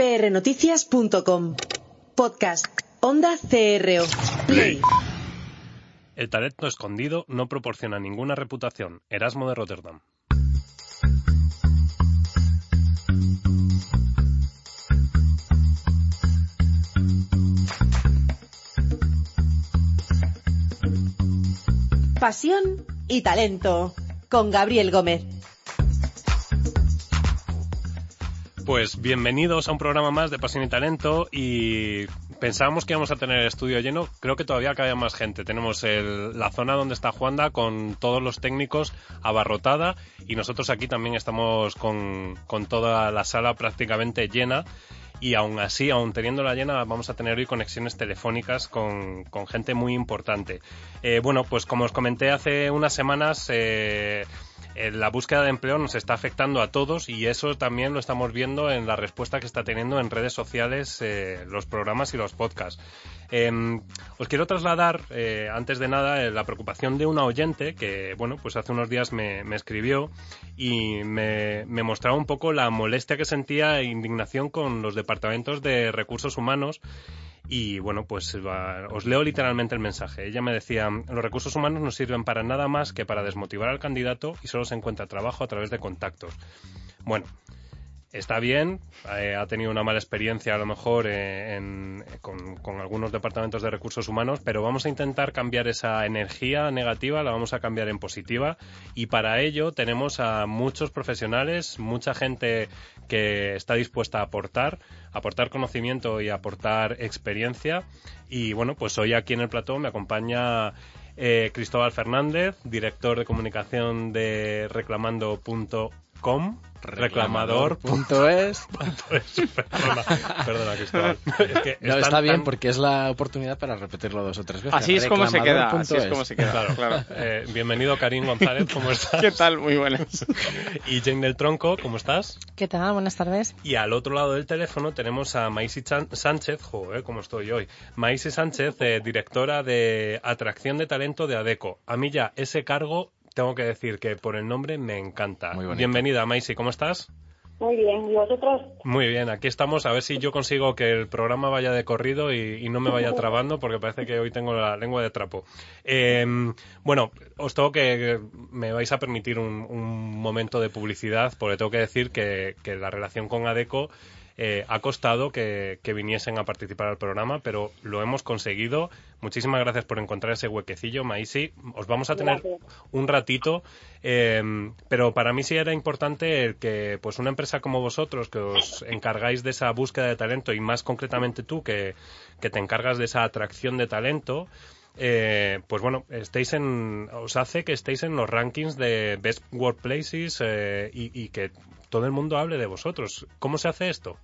prnoticias.com. Podcast. Onda CRO. Play. El talento escondido no proporciona ninguna reputación. Erasmo de Rotterdam. Pasión y talento. Con Gabriel Gómez. Pues bienvenidos a un programa más de Pasión y Talento y pensábamos que íbamos a tener el estudio lleno, creo que todavía cabe más gente. Tenemos la zona donde está Juanda con todos los técnicos abarrotada y nosotros aquí también estamos con, con toda la sala prácticamente llena y aún así, aún teniéndola llena, vamos a tener hoy conexiones telefónicas con, con gente muy importante. Eh, bueno, pues como os comenté hace unas semanas, eh, la búsqueda de empleo nos está afectando a todos y eso también lo estamos viendo en la respuesta que está teniendo en redes sociales eh, los programas y los podcasts. Eh, os quiero trasladar, eh, antes de nada, eh, la preocupación de una oyente que, bueno, pues hace unos días me, escribió y me mostraba un poco la molestia que sentía e indignación con los departamentos de recursos humanos y bueno, pues va- os leo literalmente el mensaje. Ella me decía, los recursos humanos no sirven para nada más que para desmotivar al candidato y solo se encuentra trabajo a través de contactos. Bueno, está bien, eh, ha tenido una mala experiencia a lo mejor eh, con, algunos departamentos de recursos humanos, pero vamos a intentar cambiar esa energía negativa, la vamos a cambiar en positiva y para ello tenemos a muchos profesionales, mucha gente que está dispuesta a aportar, aportar conocimiento y aportar experiencia y bueno, pues hoy aquí en el plató me acompaña eh, Cristóbal Fernández, director de comunicación de reclamando.com. Reclamador. Punto es. perdona, perdona, Cristóbal. Es que No, están está bien tan- porque es la oportunidad para repetirlo dos o tres veces. Así es como se queda, así es Reclamador.es. como se queda. Claro, claro. Eh, bienvenido, Karim González, ¿cómo estás? ¿Qué tal? Muy buenas. Y Jane del Tronco, ¿cómo estás? ¿Qué tal? Buenas tardes. Y al otro lado del teléfono tenemos a Maisy Chan- Sánchez, joder, cómo estoy hoy. Maisy Sánchez, eh, directora de atracción de talento de ADECO. A mí ya ese cargo, tengo que decir que por el nombre me encanta. Muy. Bienvenida, Maisy, ¿cómo estás? Muy bien, ¿y vosotros? Muy bien, aquí estamos. A ver si yo consigo que el programa vaya de corrido y, y no me vaya trabando, porque parece que hoy tengo la lengua de trapo. Eh, bueno, os tengo que. Me vais a permitir un, un momento de publicidad, porque tengo que decir que, que la relación con ADECO. Eh, ha costado que, que viniesen a participar al programa, pero lo hemos conseguido. Muchísimas gracias por encontrar ese huequecillo, Maisi. Os vamos a tener Gracias. un ratito, eh, pero para mí sí era importante que pues una empresa como vosotros que os encargáis de esa búsqueda de talento y más concretamente tú que, que te encargas de esa atracción de talento, eh, pues bueno, estéis en, os hace que estéis en los rankings de Best Workplaces eh, y, y que todo el mundo hable de vosotros. ¿Cómo se hace esto?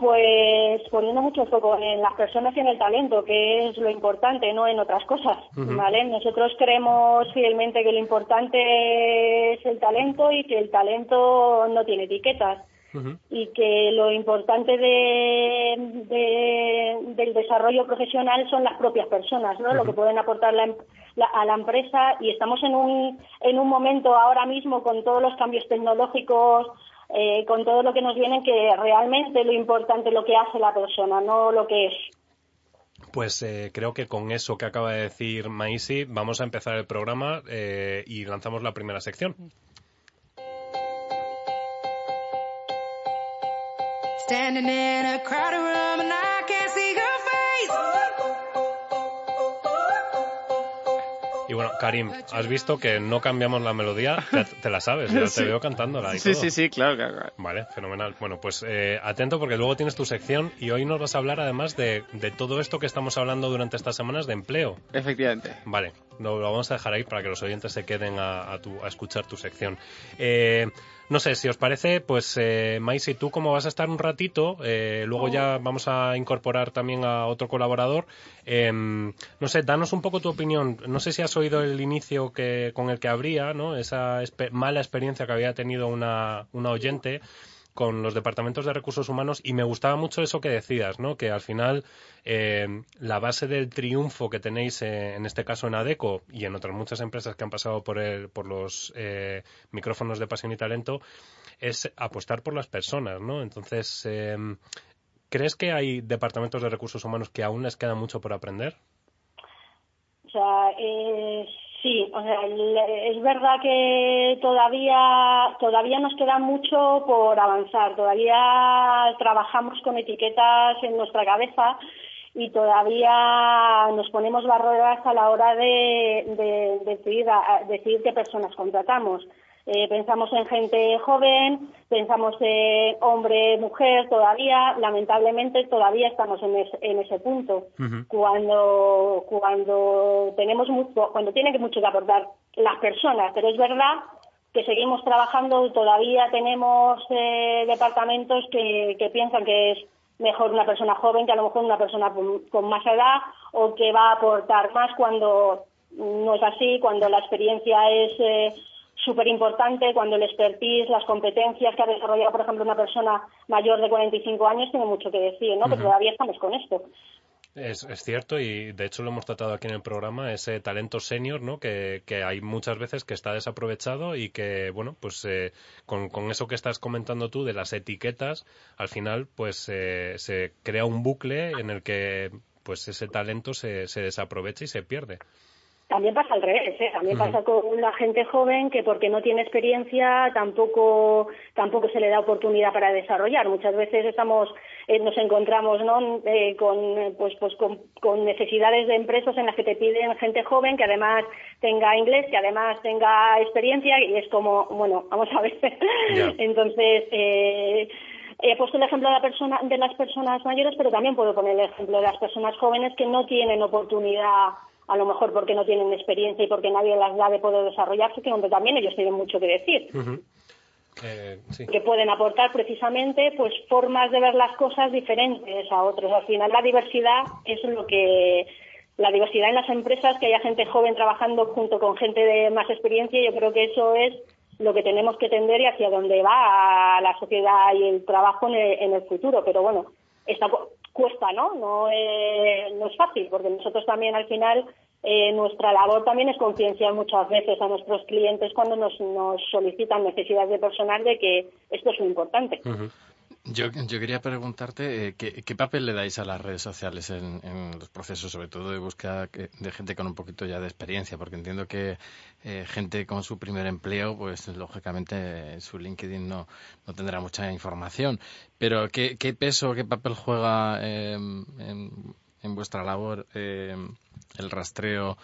Pues poniendo mucho foco en las personas y en el talento, que es lo importante, no en otras cosas. ¿vale? Nosotros creemos fielmente que lo importante es el talento y que el talento no tiene etiquetas y que lo importante de, de- del desarrollo profesional son las propias personas, ¿no? Lo que pueden aportar la em- la- a la empresa y estamos en un, en un momento ahora mismo con todos los cambios tecnológicos, eh, con todo lo que nos viene, que realmente lo importante es lo que hace la persona, no lo que es. Pues eh, creo que con eso que acaba de decir Maisi vamos a empezar el programa eh, y lanzamos la primera sección. Standing in a crowded room and I can't see bueno, Karim, has visto que no cambiamos la melodía, te, te la sabes, ya Sí. te veo cantándola y Sí, todo. sí, sí, claro, claro. claro. Vale, fenomenal. Bueno, pues eh, atento porque luego tienes tu sección y hoy nos vas a hablar además de, de todo esto que estamos hablando durante estas semanas de empleo. Efectivamente. Vale, lo, lo vamos a dejar ahí para que los oyentes se queden a, a tu- a escuchar tu sección. Eh, no sé, si os parece, pues eh, Maisi, tú como vas a estar un ratito, eh, luego ya vamos a incorporar también a otro colaborador. Eh, no sé, danos un poco tu opinión. No sé si has oído el inicio que con el que abría, ¿no? Esa espe- mala experiencia que había tenido una, una oyente con los departamentos de recursos humanos y me gustaba mucho eso que decías, ¿no? Que al final eh, la base del triunfo que tenéis eh, en este caso en Adeco y en otras muchas empresas que han pasado por el, por los eh, micrófonos de pasión y talento es apostar por las personas, ¿no? Entonces, eh, ¿crees que hay departamentos de recursos humanos que aún les queda mucho por aprender? O eh, sí, o sea, es verdad que todavía todavía nos queda mucho por avanzar. Todavía trabajamos con etiquetas en nuestra cabeza y todavía nos ponemos barreras a la hora de, de decidir, a- decidir qué personas contratamos. Eh, pensamos en gente joven, pensamos en hombre, mujer, todavía, lamentablemente, todavía estamos en, es- en ese punto. Cuando, cuando tenemos mucho, cuando tienen que mucho que aportar las personas, pero es verdad que seguimos trabajando, todavía tenemos eh, departamentos que, que piensan que es mejor una persona joven que a lo mejor una persona con, con más edad o que va a aportar más cuando no es así, cuando la experiencia es eh, súper importante, cuando el expertise, las competencias que ha desarrollado, por ejemplo, una persona mayor de 45 años tiene mucho que decir, ¿no? Pero todavía estamos con esto. Es, es cierto y de hecho lo hemos tratado aquí en el programa, ese talento senior, ¿no? Que, que hay muchas veces que está desaprovechado y que, bueno, pues eh, con, con eso que estás comentando tú de las etiquetas, al final pues eh, se crea un bucle en el que pues ese talento se, se desaprovecha y se pierde. También pasa al revés, ¿eh? también pasa con la gente joven que porque no tiene experiencia tampoco tampoco se le da oportunidad para desarrollar. Muchas veces estamos eh, nos encontramos ¿no? Eh, con pues pues con, con necesidades de empresas en las que te piden gente joven que además tenga inglés, que además tenga experiencia y es como bueno vamos a ver. Entonces eh, He puesto el ejemplo de, la persona, de las personas mayores, pero también puedo poner el ejemplo de las personas jóvenes que no tienen oportunidad, a lo mejor porque no tienen experiencia y porque nadie las da de poder desarrollarse, que donde también ellos tienen mucho que decir. Eh, sí. Que pueden aportar precisamente pues formas de ver las cosas diferentes a otros. Al final la diversidad es lo que la diversidad en las empresas, que haya gente joven trabajando junto con gente de más experiencia, yo creo que eso es lo que tenemos que tender y hacia dónde va la sociedad y el trabajo en el, en el futuro. Pero bueno, esta cu- cuesta, ¿no? No, es- no es fácil, porque nosotros también al final eh, nuestra labor también es concienciar muchas veces a nuestros clientes cuando nos, nos solicitan necesidades de personal de que esto es muy importante. Yo, yo quería preguntarte eh, ¿qué, papel le dais a las redes sociales en, en los procesos, sobre todo de búsqueda que- de gente con un poquito ya de experiencia, porque entiendo que eh, gente con su primer empleo, pues lógicamente eh, su LinkedIn no, no tendrá mucha información. Pero ¿qué, peso, qué papel juega eh, en, en vuestra labor eh, el rastreo?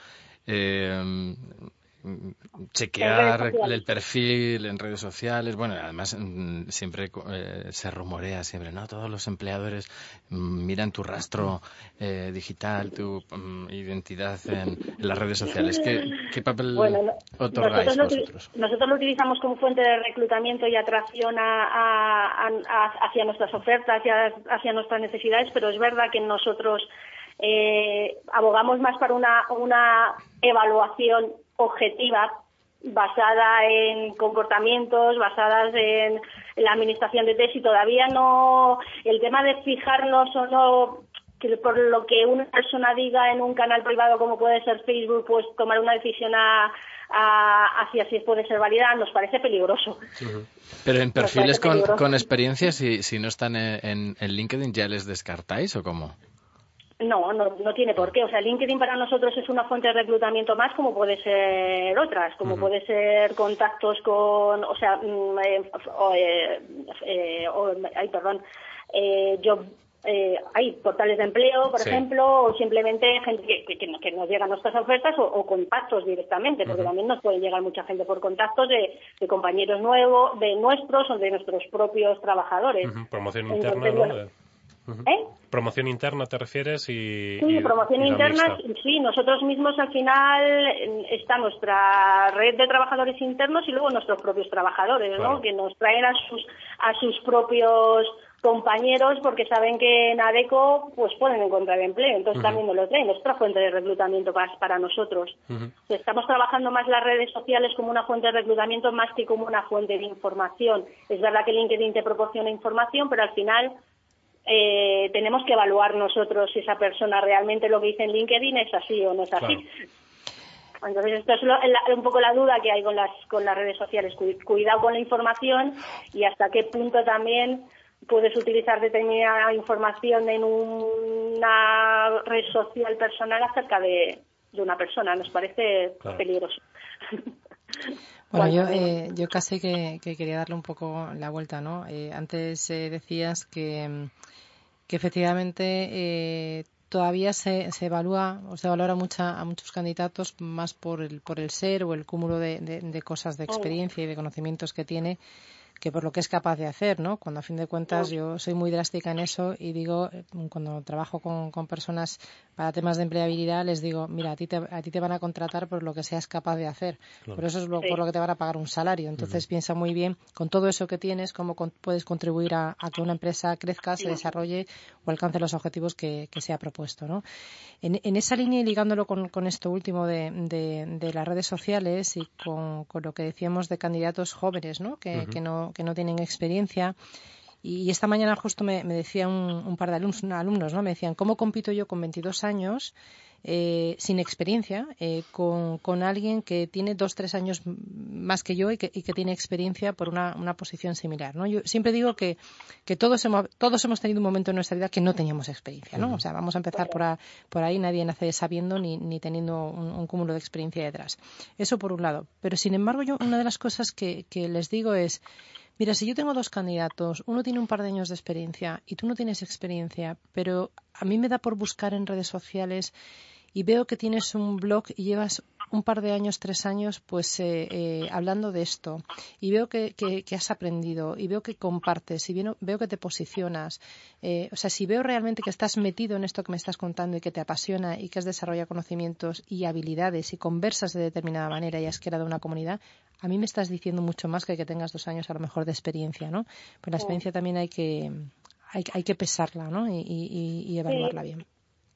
Chequear el perfil en redes sociales. Bueno, además mm, siempre eh, se rumorea, siempre, ¿no? Todos los empleadores mm, miran tu rastro eh, digital, tu mm, identidad en, en las redes sociales. ¿Qué, qué papel Bueno, no- otorgáis nosotros, lo, vosotros? nosotros lo utilizamos como fuente de reclutamiento y atracción a- a- hacia nuestras ofertas y a- hacia nuestras necesidades, pero es verdad que nosotros eh, abogamos más para una, una evaluación objetiva basada en comportamientos, basadas en, en la administración de test y todavía no el tema de fijarnos o no que por lo que una persona diga en un canal privado como puede ser Facebook, pues tomar una decisión a, a- hacia si puede ser válida nos parece peligroso. Pero en perfiles con, con experiencia, si, si no están en- en LinkedIn, ¿ya les descartáis o cómo? No, no, no tiene por qué. O sea, LinkedIn para nosotros es una fuente de reclutamiento más, como puede ser otras, como puede ser contactos con, o sea, mm, eh, o, eh, eh, o- ay, perdón, eh, job, eh, hay portales de empleo, por Sí. ejemplo, o simplemente gente que, que- que nos- llegan nuestras ofertas o, o contactos directamente, porque también nos pueden llegar mucha gente por contactos de, de compañeros nuevos, de nuestros o de nuestros propios trabajadores. Promoción Entonces, interna, ¿no? ¿Eh? Promoción interna te refieres y... Sí, y- promoción y interna, sí, nosotros mismos al final está nuestra red de trabajadores internos y luego nuestros propios trabajadores, Claro. ¿no? Que nos traen a sus a sus propios compañeros porque saben que en ADECO pues pueden encontrar empleo, entonces también nos lo traen, es otra fuente de reclutamiento para, para nosotros. Estamos trabajando más las redes sociales como una fuente de reclutamiento más que como una fuente de información. Es verdad que LinkedIn te proporciona información, pero al final eh, tenemos que evaluar nosotros si esa persona realmente lo que dice en LinkedIn es así o no es así. Claro. Entonces, esto es lo- la- un poco la duda que hay con las, con las redes sociales. Cu- Cuidado con la información y hasta qué punto también puedes utilizar determinada información en una red social personal acerca de, de una persona. Nos parece Claro. peligroso. Bueno, yo, eh, yo casi que, que quería darle un poco la vuelta, ¿no? Eh, antes eh, decías que, que efectivamente eh, todavía se, se evalúa o se valora mucha, a muchos candidatos más por el, por el ser o el cúmulo de, de- de cosas de experiencia y de conocimientos que tiene que por lo que es capaz de hacer, ¿no? Cuando a fin de cuentas yo soy muy drástica en eso y digo, cuando trabajo con, con personas para temas de empleabilidad, les digo, mira, a ti te, a ti te van a contratar por lo que seas capaz de hacer, por eso es lo- Sí. por lo que te van a pagar un salario. Entonces piensa muy bien con todo eso que tienes, cómo con- puedes contribuir a, a que una empresa crezca, se desarrolle o alcance los objetivos que, que se ha propuesto, ¿no? En, en esa línea y ligándolo con, con esto último de, de- de las redes sociales y con, con lo que decíamos de candidatos jóvenes, ¿no? Que, que no, que no tienen experiencia. Y esta mañana justo me, me decía un, un par de alumnos, alumnos, ¿no? Me decían, ¿cómo compito yo con 22 años eh, sin experiencia eh, con, con alguien que tiene dos, tres años más que yo y que, y que tiene experiencia por una, una posición similar, ¿no? Yo siempre digo que, que todos, hemos, todos hemos tenido un momento en nuestra vida que no teníamos experiencia, ¿no? O sea, vamos a empezar por, a- por ahí, nadie nace sabiendo ni, ni teniendo un, un cúmulo de experiencia detrás. Eso por un lado. Pero sin embargo, yo una de las cosas que, que les digo es, Mira, si yo tengo dos candidatos, uno tiene un par de años de experiencia y tú no tienes experiencia, pero a mí me da por buscar en redes sociales y veo que tienes un blog y llevas un par de años, tres años, pues eh, eh, hablando de esto y veo que, que- que has aprendido y veo que compartes y veo, que te posicionas. Eh, o sea, si veo realmente que estás metido en esto que me estás contando y que te apasiona y que has desarrollado conocimientos y habilidades y conversas de determinada manera y has creado una comunidad, a mí me estás diciendo mucho más que que tengas dos años a lo mejor de experiencia, ¿no? Pero la experiencia también hay que hay, hay que pesarla, ¿no? Y, y- y- y evaluarla bien.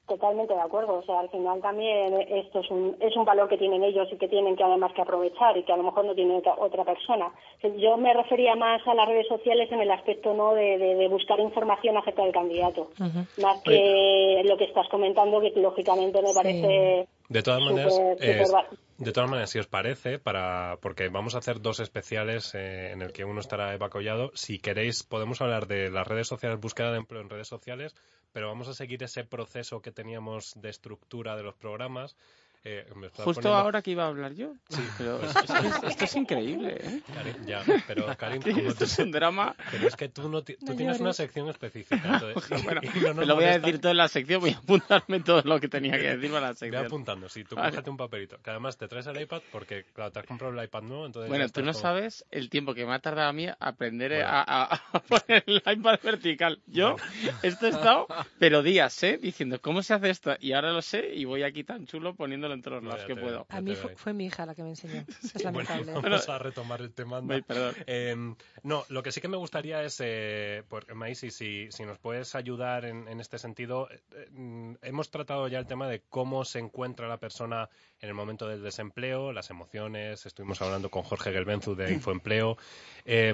Totalmente de acuerdo. O sea, al final también esto es un, es un valor que tienen ellos y que tienen que además que aprovechar y que a lo mejor no tiene otra, otra persona. Yo me refería más a las redes sociales en el aspecto no de, de- de buscar información acerca del candidato, más que lo que estás comentando, que lógicamente me Sí. parece De todas maneras, eh, va- de todas maneras, si os parece, para porque vamos a hacer dos especiales eh, en el que uno estará Eva Collado. Si queréis, podemos hablar de las redes sociales, búsqueda de empleo en redes sociales, pero vamos a seguir ese proceso que teníamos de estructura de los programas. Eh, me Justo poniendo- ahora que iba a hablar yo. Sí. Pero es- es que esto es increíble, ¿eh? Karim, ya, pero Karim, como Esto tú- es un drama. pero es que tú, no ti- tú tienes una sección específica. entonces- Bueno, y no nos te lo voy a decir todo en la sección, voy a apuntarme todo lo que tenía que decir para la sección. apuntando, sí, tú Vale. cógete un papelito. Que además te traes el iPad porque, claro, te has comprado el iPad nuevo, entonces... Bueno, tú no como- sabes el tiempo que me ha tardado a mí aprender Bueno. a, a- a poner el iPad vertical. Yo, esto he estado, pero días, ¿eh? Diciendo, ¿cómo se hace esto? Y ahora lo sé y voy aquí tan chulo poniéndolo en todos los lados que te puedo. A mí te fue, mi hija la que me enseñó. Es Bueno, lamentable. vamos a retomar el tema. anda. Eh, no, lo que sí que me gustaría es, eh, porque Maisy, si, si nos puedes ayudar en, en este sentido, eh, eh, mm, hemos tratado ya el tema de cómo se encuentra la persona en el momento del desempleo, las emociones, estuvimos hablando con Jorge Gelbenzu de Infoempleo. Eh,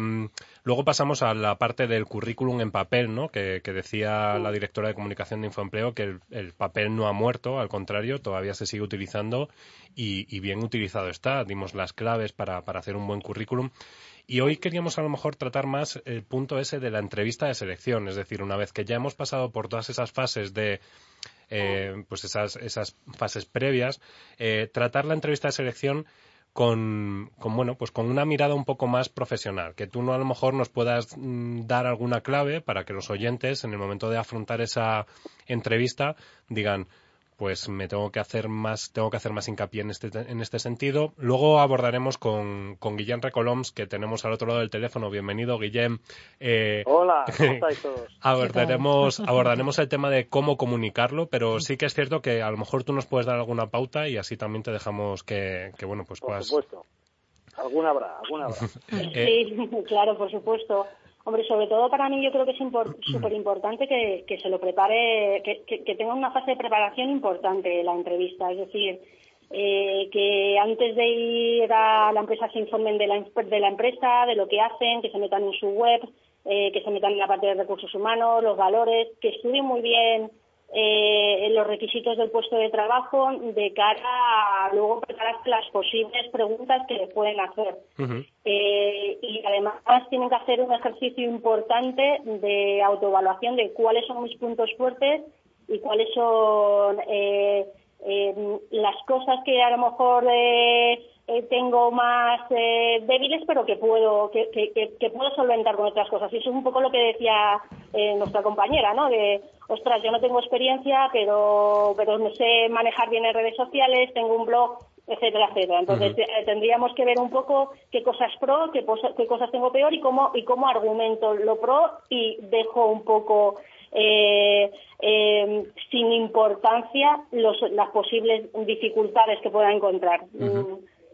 luego pasamos a la parte del currículum en papel, ¿no? Que, que decía la directora de comunicación de Infoempleo que el, el papel no ha muerto, al contrario, todavía se sigue utilizando y, bien utilizado está. Dimos las claves para, para hacer un buen currículum. Y hoy queríamos a lo mejor tratar más el punto ese de la entrevista de selección, es decir, una vez que ya hemos pasado por todas esas fases de eh, pues esas, esas fases previas, eh, tratar la entrevista de selección con, con, bueno, pues con una mirada un poco más profesional, que tú no a lo mejor nos puedas mm, dar alguna clave para que los oyentes en el momento de afrontar esa entrevista digan pues me tengo que hacer más tengo que hacer más hincapié en este en este sentido luego abordaremos con, con Guillem Recoloms que tenemos al otro lado del teléfono bienvenido Guillem Eh, Hola, ¿cómo estáis todos? abordaremos abordaremos el tema de cómo comunicarlo pero sí que es cierto que a lo mejor tú nos puedes dar alguna pauta y así también te dejamos que, que bueno pues Por puedas supuesto. Alguna habrá, alguna habrá. Eh, Sí, claro, por supuesto. Hombre, sobre todo para mí yo creo que es súper importante que, que se lo prepare, que, que- que tenga una fase de preparación importante la entrevista. Es decir, eh, que antes de ir a la empresa se informen de la, de la empresa, de lo que hacen, que se metan en su web, eh, que se metan en la parte de recursos humanos, los valores, que estudien muy bien eh, los requisitos del puesto de trabajo de cara a luego preparar las posibles preguntas que le pueden hacer. Eh, y además tienen que hacer un ejercicio importante de autoevaluación de cuáles son mis puntos fuertes y cuáles son eh, eh, las cosas que a lo mejor eh, eh, tengo más eh, débiles pero que puedo que, que- que- puedo solventar con otras cosas. Y eso es un poco lo que decía eh, nuestra compañera no de ostras yo no tengo experiencia pero pero me sé manejar bien en redes sociales tengo un blog etcétera etcétera. Entonces eh, tendríamos que ver un poco qué cosas pro qué, qué cosas tengo peor y cómo y cómo argumento lo pro y dejo un poco eh, eh, sin importancia los, las posibles dificultades que pueda encontrar.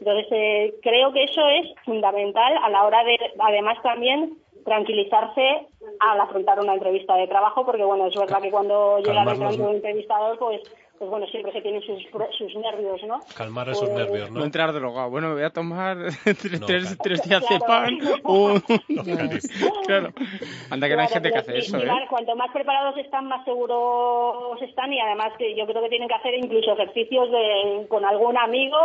Entonces, eh, creo que eso es fundamental a la hora de, además, también tranquilizarse al afrontar una entrevista de trabajo, porque, bueno, es verdad que cuando llega Calmar detrás los- de un entrevistador, pues, pues bueno, siempre se tienen sus, sus nervios, ¿no? Calmar esos Pues- nervios, No ¿no? entrar drogado. Bueno, me voy a tomar tres, No, tres, claro. tres días de Claro. pan. Karim. claro. Anda que no hay Claro, gente que hace eso, y ¿eh? Cuanto más preparados están, más seguros están y además que yo creo que tienen que hacer incluso ejercicios de, con algún amigo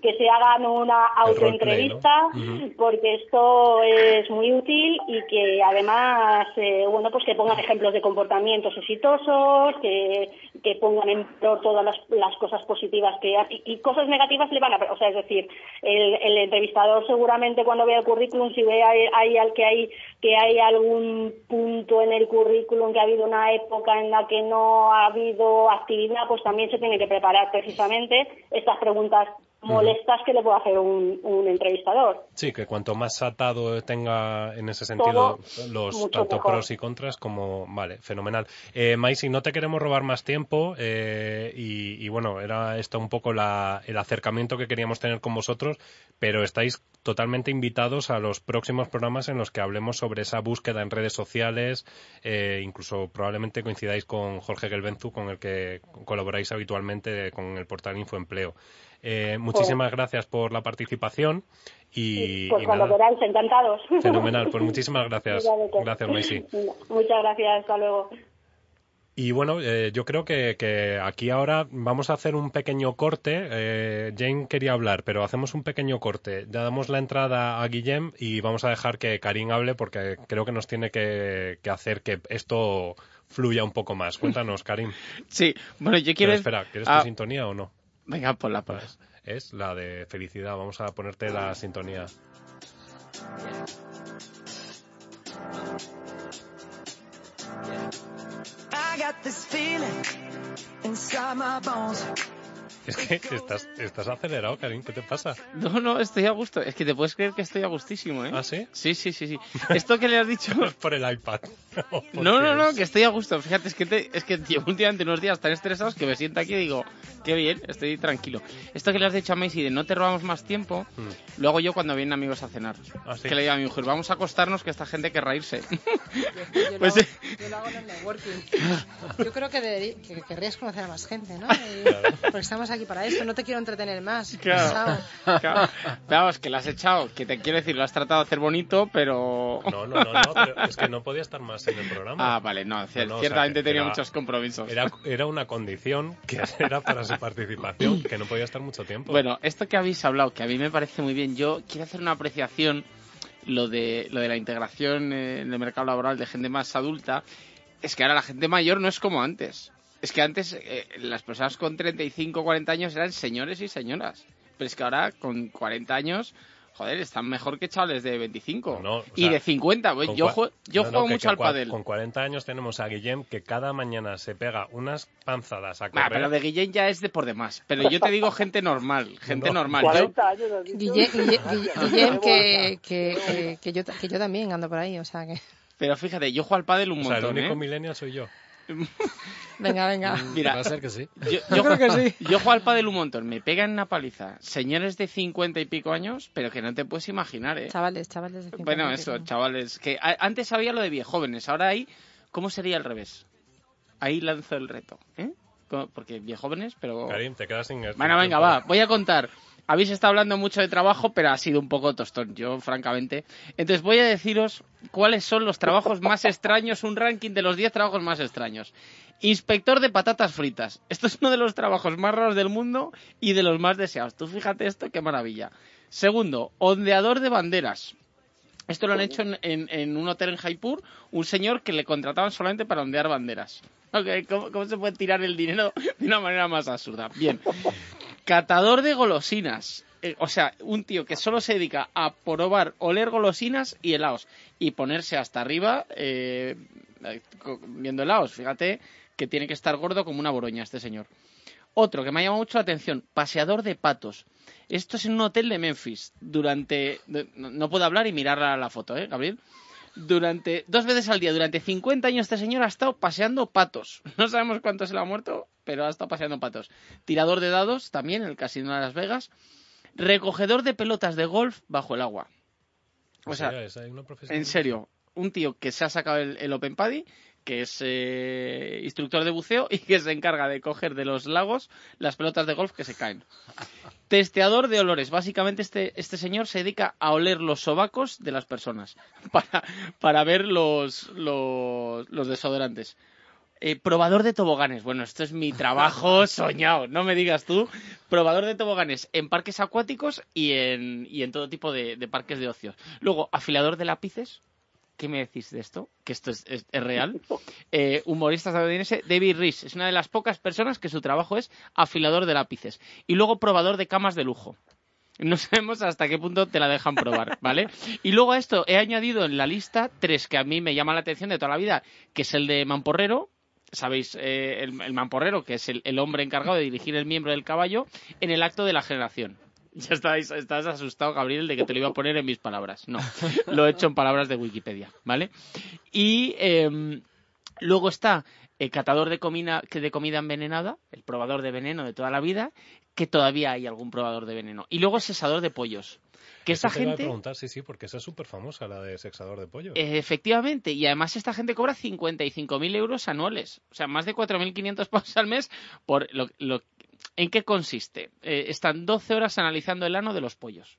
que se hagan una autoentrevista porque esto es muy útil y que además, eh, bueno, pues que pongan ejemplos de comportamientos exitosos, que, que pongan en todas las, cosas positivas que y, y cosas negativas le van a, o sea, es decir, el, el entrevistador seguramente cuando vea el currículum, si ve ahí al que hay que hay algún punto en el currículum que ha habido una época en la que no ha habido actividad, pues también se tiene que preparar precisamente estas preguntas molestas que le puede hacer un, un entrevistador. Sí, que cuanto más atado tenga en ese sentido Todo, los tanto mejor. pros y contras como vale, fenomenal. Eh, Maisi, no te queremos robar más tiempo eh, y, y bueno, era esto un poco la- el acercamiento que queríamos tener con vosotros, pero estáis totalmente invitados a los próximos programas en los que hablemos sobre esa búsqueda en redes sociales, eh, incluso probablemente coincidáis con Jorge Gelbenzu, con el que colaboráis habitualmente con el portal Infoempleo. Eh, muchísimas gracias por la participación y, pues y cuando nada, queráis, encantados. fenomenal. Pues muchísimas gracias. Gracias, Maisi. Muchas gracias, hasta luego. Y bueno, eh, yo creo que, que aquí ahora vamos a hacer un pequeño corte. Eh, Jane quería hablar, pero hacemos un pequeño corte. Ya damos la entrada a Guillem y vamos a dejar que Karim hable porque creo que nos tiene que, que hacer que esto fluya un poco más. Cuéntanos, Karim. Sí, bueno, yo quiero... Pero espera, ¿quieres Ah, tu sintonía o no? Venga, ponla, ponla. Pues es la de felicidad. Vamos a ponerte la sintonía. I got this feeling inside my bones. Es que estás, estás acelerado, Karim. ¿Qué te pasa? No, no, estoy a gusto. Es que te puedes creer que estoy a gustísimo, ¿eh? ¿Ah, sí? Sí, sí, sí, sí. Esto que le has dicho... Es por el iPad. ¿O por No, no, no, que estoy a gusto. Fíjate, es que, te- es que llevo últimamente unos días tan estresados que me siento aquí y digo, qué bien, estoy tranquilo. Esto que le has dicho a Macy de no te robamos más tiempo, Mm. luego yo cuando vienen amigos a cenar. Ah, sí. Que le digo a mi mujer, vamos a acostarnos que esta gente querrá irse. Yo, yo Pues lo, sí. hago, yo lo hago en el networking. Yo creo que, deberí- que querrías conocer a más gente, ¿no? Y- Porque estamos aquí para esto. No te quiero entretener más. Claro. Claro. Vamos, que lo has echado, que te quiero decir, lo has tratado de hacer bonito, pero... No, no, no, no, pero es que no podía estar más en el programa. Ah, vale, no, cier- No, no, o sea, ciertamente tenía era- muchos compromisos. Era, era una condición que era para su participación, que no podía estar mucho tiempo. Bueno, esto que habéis hablado, que a mí me parece muy bien, yo quiero hacer una apreciación, lo de, lo de la integración en el mercado laboral de gente más adulta, es que ahora la gente mayor no es como antes. Es que antes eh, las personas con 35 o 40 años eran señores y señoras. Pero es que ahora con 40 años, joder, están mejor que chavales de 25. No, o y sea, de 50. pues Con yo cua- jue- yo no, no, juego que- mucho que al pádel. Con 40 años tenemos a Guillem que cada mañana se pega unas panzadas a Ah, correr. pero de Guillén ya es de por demás. Pero yo te digo gente normal, gente No, normal. Yo, 40 años has dicho. Guille- Guille- Gracias. Guille- Guillem, que, que, que, que yo, que yo también ando por ahí, o sea que... pero fíjate, yo juego al pádel un o sea, el montón, único ¿eh? millennial soy yo. Venga, venga. Mira, Va a ser que sí. Yo, yo creo que sí. Yo juego al pádel un montón. Me pegan una paliza. Señores de 50 y pico años, pero que no te puedes imaginar, ¿eh? Chavales, chavales de 50 Bueno, eso, pico. chavales. Que a- antes había lo de viejóvenes, ahora hay... ¿Cómo sería al revés? Ahí lanzo el reto, ¿eh? Porque viejóvenes, pero... Karim, te quedas sin... Bueno, venga, va. Voy a contar. Habéis estado hablando mucho de trabajo, pero ha sido un poco tostón, yo francamente. Entonces voy a deciros cuáles son los trabajos más extraños, un ranking de los 10 trabajos más extraños. Inspector de patatas fritas. Esto es uno de los trabajos más raros del mundo y de los más deseados. Tú fíjate esto, qué maravilla. Segundo, ondeador de banderas. Esto lo han hecho en, en- un hotel en Jaipur, un señor que le contrataban solamente para ondear banderas. ¿Cómo, se puede tirar el dinero de una manera más absurda? Bien. Catador de golosinas. Eh, o sea, un tío que solo se dedica a probar, oler golosinas y helados. Y ponerse hasta arriba eh, eh, viendo helados. Fíjate que tiene que estar gordo como una boroña este señor. Otro que me ha llamado mucho la atención, paseador de patos. Esto es en un hotel de Memphis. Durante. no, puedo hablar y mirar la foto, ¿eh, Gabriel? Durante. Dos veces al día, durante 50 años, este señor ha estado paseando patos. No sabemos cuánto se le ha muerto, pero ha estado paseando patos. Tirador de dados, también, en el casino de Las Vegas. Recogedor de pelotas de golf bajo el agua. O sea, en serio, un tío que se ha sacado el, el Open Paddy, que es eh, instructor de buceo y que se encarga de coger de los lagos las pelotas de golf que se caen. Testeador de olores. Básicamente este, este señor se dedica a oler los sobacos de las personas para, para ver los, los, los desodorantes. Eh, probador de toboganes. Bueno, esto es mi trabajo soñado, no me digas tú. Probador de toboganes en parques acuáticos y en, y en todo tipo de, de parques de ocio. Luego, afilador de lápices. ¿Qué me decís de esto? Que esto es, es- es real. Eh, humorista estadounidense David Rees es una de las pocas personas que su trabajo es afilador de lápices. Y luego probador de camas de lujo. No sabemos hasta qué punto te la dejan probar, ¿vale? Y luego a esto he añadido en la lista tres que a mí me llaman la atención de toda la vida, que es el de mamporrero, sabéis, eh, el, el mamporrero, que es el, el hombre encargado de dirigir el miembro del caballo en el acto de la generación. Ya estáis, estás asustado, Gabriel, de que te lo iba a poner en mis palabras. No, lo he hecho en palabras de Wikipedia, ¿vale? Y em, luego está el catador de comida, que de comida envenenada, el probador de veneno de toda la vida, que todavía hay algún probador de veneno. Y luego el sesador de pollos. Que Eso esta te iba a gente... preguntar, sí, sí, porque esa es súper famosa, la de sexador de pollo. Eh, Efectivamente, y además esta gente cobra 55.000 euros anuales, o sea, más de 4.500 pavos al mes. por lo, lo- ¿En qué consiste? Eh, están 12 horas analizando el ano de los pollos.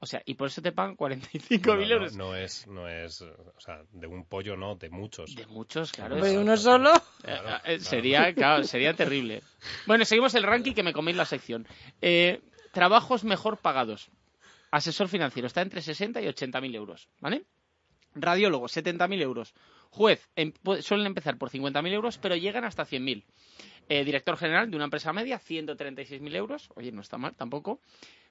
O sea, y por eso te pagan 45.000 No, no, euros. No, es, no es, o sea, de un pollo no, de muchos. De muchos, claro. Es- uno solo. Eh, eh, sería, claro, sería terrible. Bueno, seguimos el ranking que me coméis la sección. Eh, trabajos mejor pagados. Asesor financiero está entre 60 y 80 mil euros, ¿vale? Radiólogo, 70 mil euros. Juez, em- suelen empezar por 50 mil euros, pero llegan hasta 100 mil. Eh, director general de una empresa media, 136 mil euros. Oye, no está mal tampoco.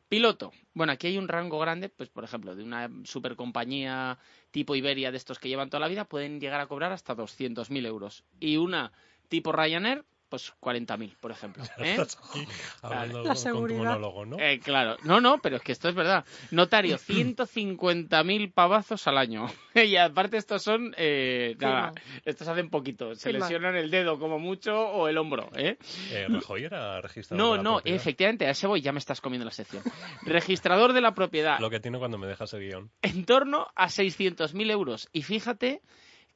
Piloto. Bueno, aquí hay un rango grande, pues por ejemplo, de una supercompañía tipo Iberia de estos que llevan toda la vida, pueden llegar a cobrar hasta 200.000 euros. Y una tipo Ryanair, pues 40.000, por ejemplo. ¿eh? Estás aquí hablando La con tu seguridad. monólogo, ¿no? Eh, claro, no, no, pero es que esto es verdad. Notario, 150.000 pavazos al año. y aparte estos son, eh, nada, estos hacen poquito. Se lesionan el dedo como mucho o el hombro, ¿eh? Eh, Rajoy era registrador No, de la no, propiedad. efectivamente, a ese voy, ya me estás comiendo la sección. Registrador de la propiedad, Lo que tiene cuando me dejas el guion. en torno a 600.000 euros. Y fíjate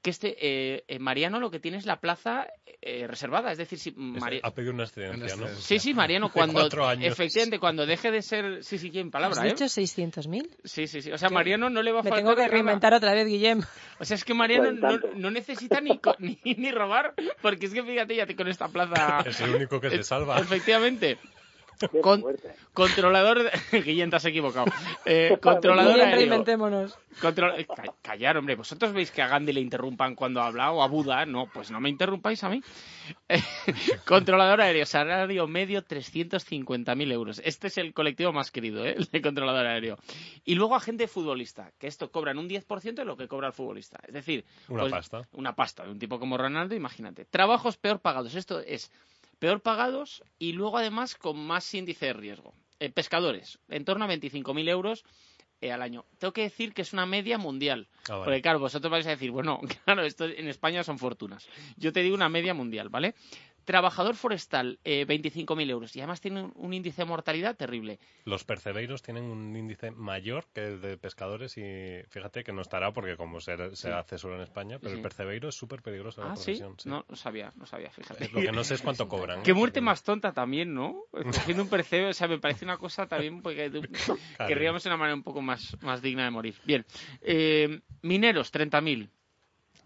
que este eh, eh, Mariano lo que tiene es la plaza eh, reservada, es decir, si Es- Mari- Ha pedido una excedencia, ¿no? Sí, sí, Mariano, cuando efectivamente cuando deje de ser sí, sí, en palabra, ¿Has ¿eh? dicho 600.000? Sí, sí, sí. O sea, Mariano no le va a Me faltar tengo que reinventar otra vez, Guillem. O sea, es que Mariano Pues no, no necesita ni, co- ni, ni robar, porque es que fíjate ya te- con esta plaza. Es el único que se salva. Efectivamente. Con-. Controlador de... Guillén, te has equivocado. Eh, controlador aéreo. reinventémonos. Control- eh, ca- callar, hombre. ¿Vosotros veis que a Gandhi le interrumpan cuando habla o a Buda? No, pues no me interrumpáis a mí. Eh, controlador aéreo, salario medio 350.000 euros. Este es el colectivo más querido, ¿eh? el de controlador aéreo. Y luego agente futbolista, que esto cobran un 10% de lo que cobra el futbolista. Es decir, Una pues, pasta. Una pasta de un tipo como Ronaldo, imagínate. Trabajos peor pagados. Esto es peor pagados y luego además con más índice de riesgo. Eh, pescadores, en torno a 25.000 euros eh, al año. Tengo que decir que es una media mundial. Ah, vale. Porque claro, vosotros vais a decir, bueno, claro, esto en España son fortunas. Yo te digo una media mundial, ¿vale? Trabajador forestal, eh, 25.000 euros. Y además tiene un, un índice de mortalidad terrible. Los percebeiros tienen un índice mayor que el de pescadores y fíjate que no estará porque como se, se Sí. hace solo en España, pero Sí. el percebeiro es súper peligroso la Ah, sí. profesión. sí. No, no sabía, no sabía, fíjate. Lo que no sé es cuánto cobran. Qué ¿eh? muerte más tonta también, ¿no? Cogiendo un percebe, o sea, me parece una cosa también porque tú- querríamos una manera un poco más, más digna de morir. Bien, eh, mineros, 30.000.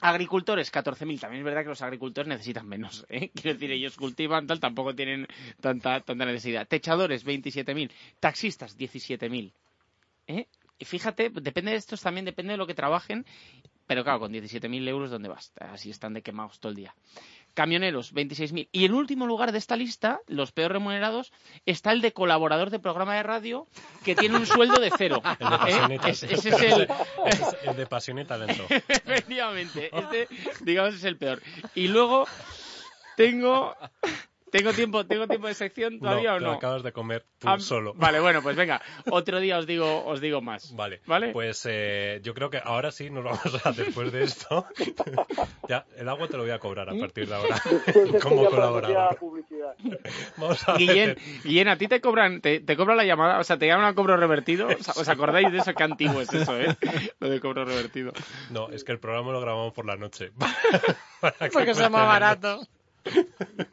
Agricultores, 14.000. También es verdad que los agricultores necesitan menos. ¿eh? Quiero decir, ellos cultivan tal, tampoco tienen tanta, tanta necesidad. Techadores, 27.000. Taxistas, 17.000. ¿Eh? Fíjate, depende de estos también, depende de lo que trabajen. Pero claro, con 17.000 euros, ¿dónde vas? Así están de quemados todo el día. Camioneros, 26.000. Y en último lugar de esta lista, los peor remunerados, está el de colaborador de programa de radio que tiene un sueldo de cero. El de ¿Eh? pasión y Es- ese es el... Es el de pasión y talento. Efectivamente, este, digamos, es el peor. Y luego tengo... ¿Tengo tiempo, ¿Tengo tiempo de sección todavía no, o te no? lo acabas de comer tú Ah, solo. Vale, bueno, pues venga, otro día os digo, os digo más. Vale, ¿Vale? pues eh, yo creo que ahora sí nos vamos a, después de esto, ya, el agua te lo voy a cobrar a partir de ahora, como colaborador. publicidad. Vamos a Guillén, ver. Guillén, ¿a ti te cobran, te, te cobran la llamada? O sea, ¿te llaman a cobro revertido? ¿Os, os acordáis de eso? Qué antiguo es eso, ¿eh? Lo de cobro revertido. No, es que el programa lo grabamos por la noche. Para Porque es más barato.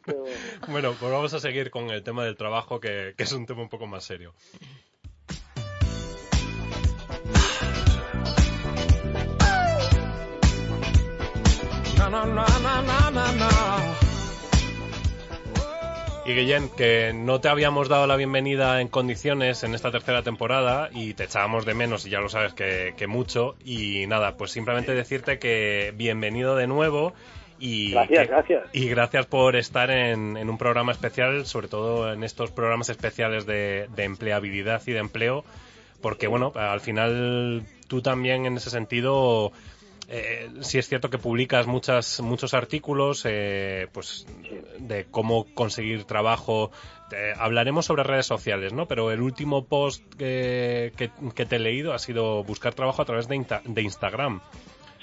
Pero, Bueno, pues vamos a seguir con el tema del trabajo, que, que es un tema un poco más serio. Y Guillén, que no te habíamos dado la bienvenida en condiciones en esta tercera temporada y te echábamos de menos y ya lo sabes que, que mucho. Y nada, pues simplemente decirte que bienvenido de nuevo y Gracias, que- gracias. y gracias por estar en, en un programa especial, sobre todo en estos programas especiales de, de empleabilidad y de empleo, porque bueno, al final tú también en ese sentido, eh, sí es cierto que publicas muchas, muchos artículos, eh, pues de cómo conseguir trabajo. Eh, hablaremos sobre redes sociales, ¿no? Pero el último post que, que- te he leído ha sido buscar trabajo a través de, de Instagram.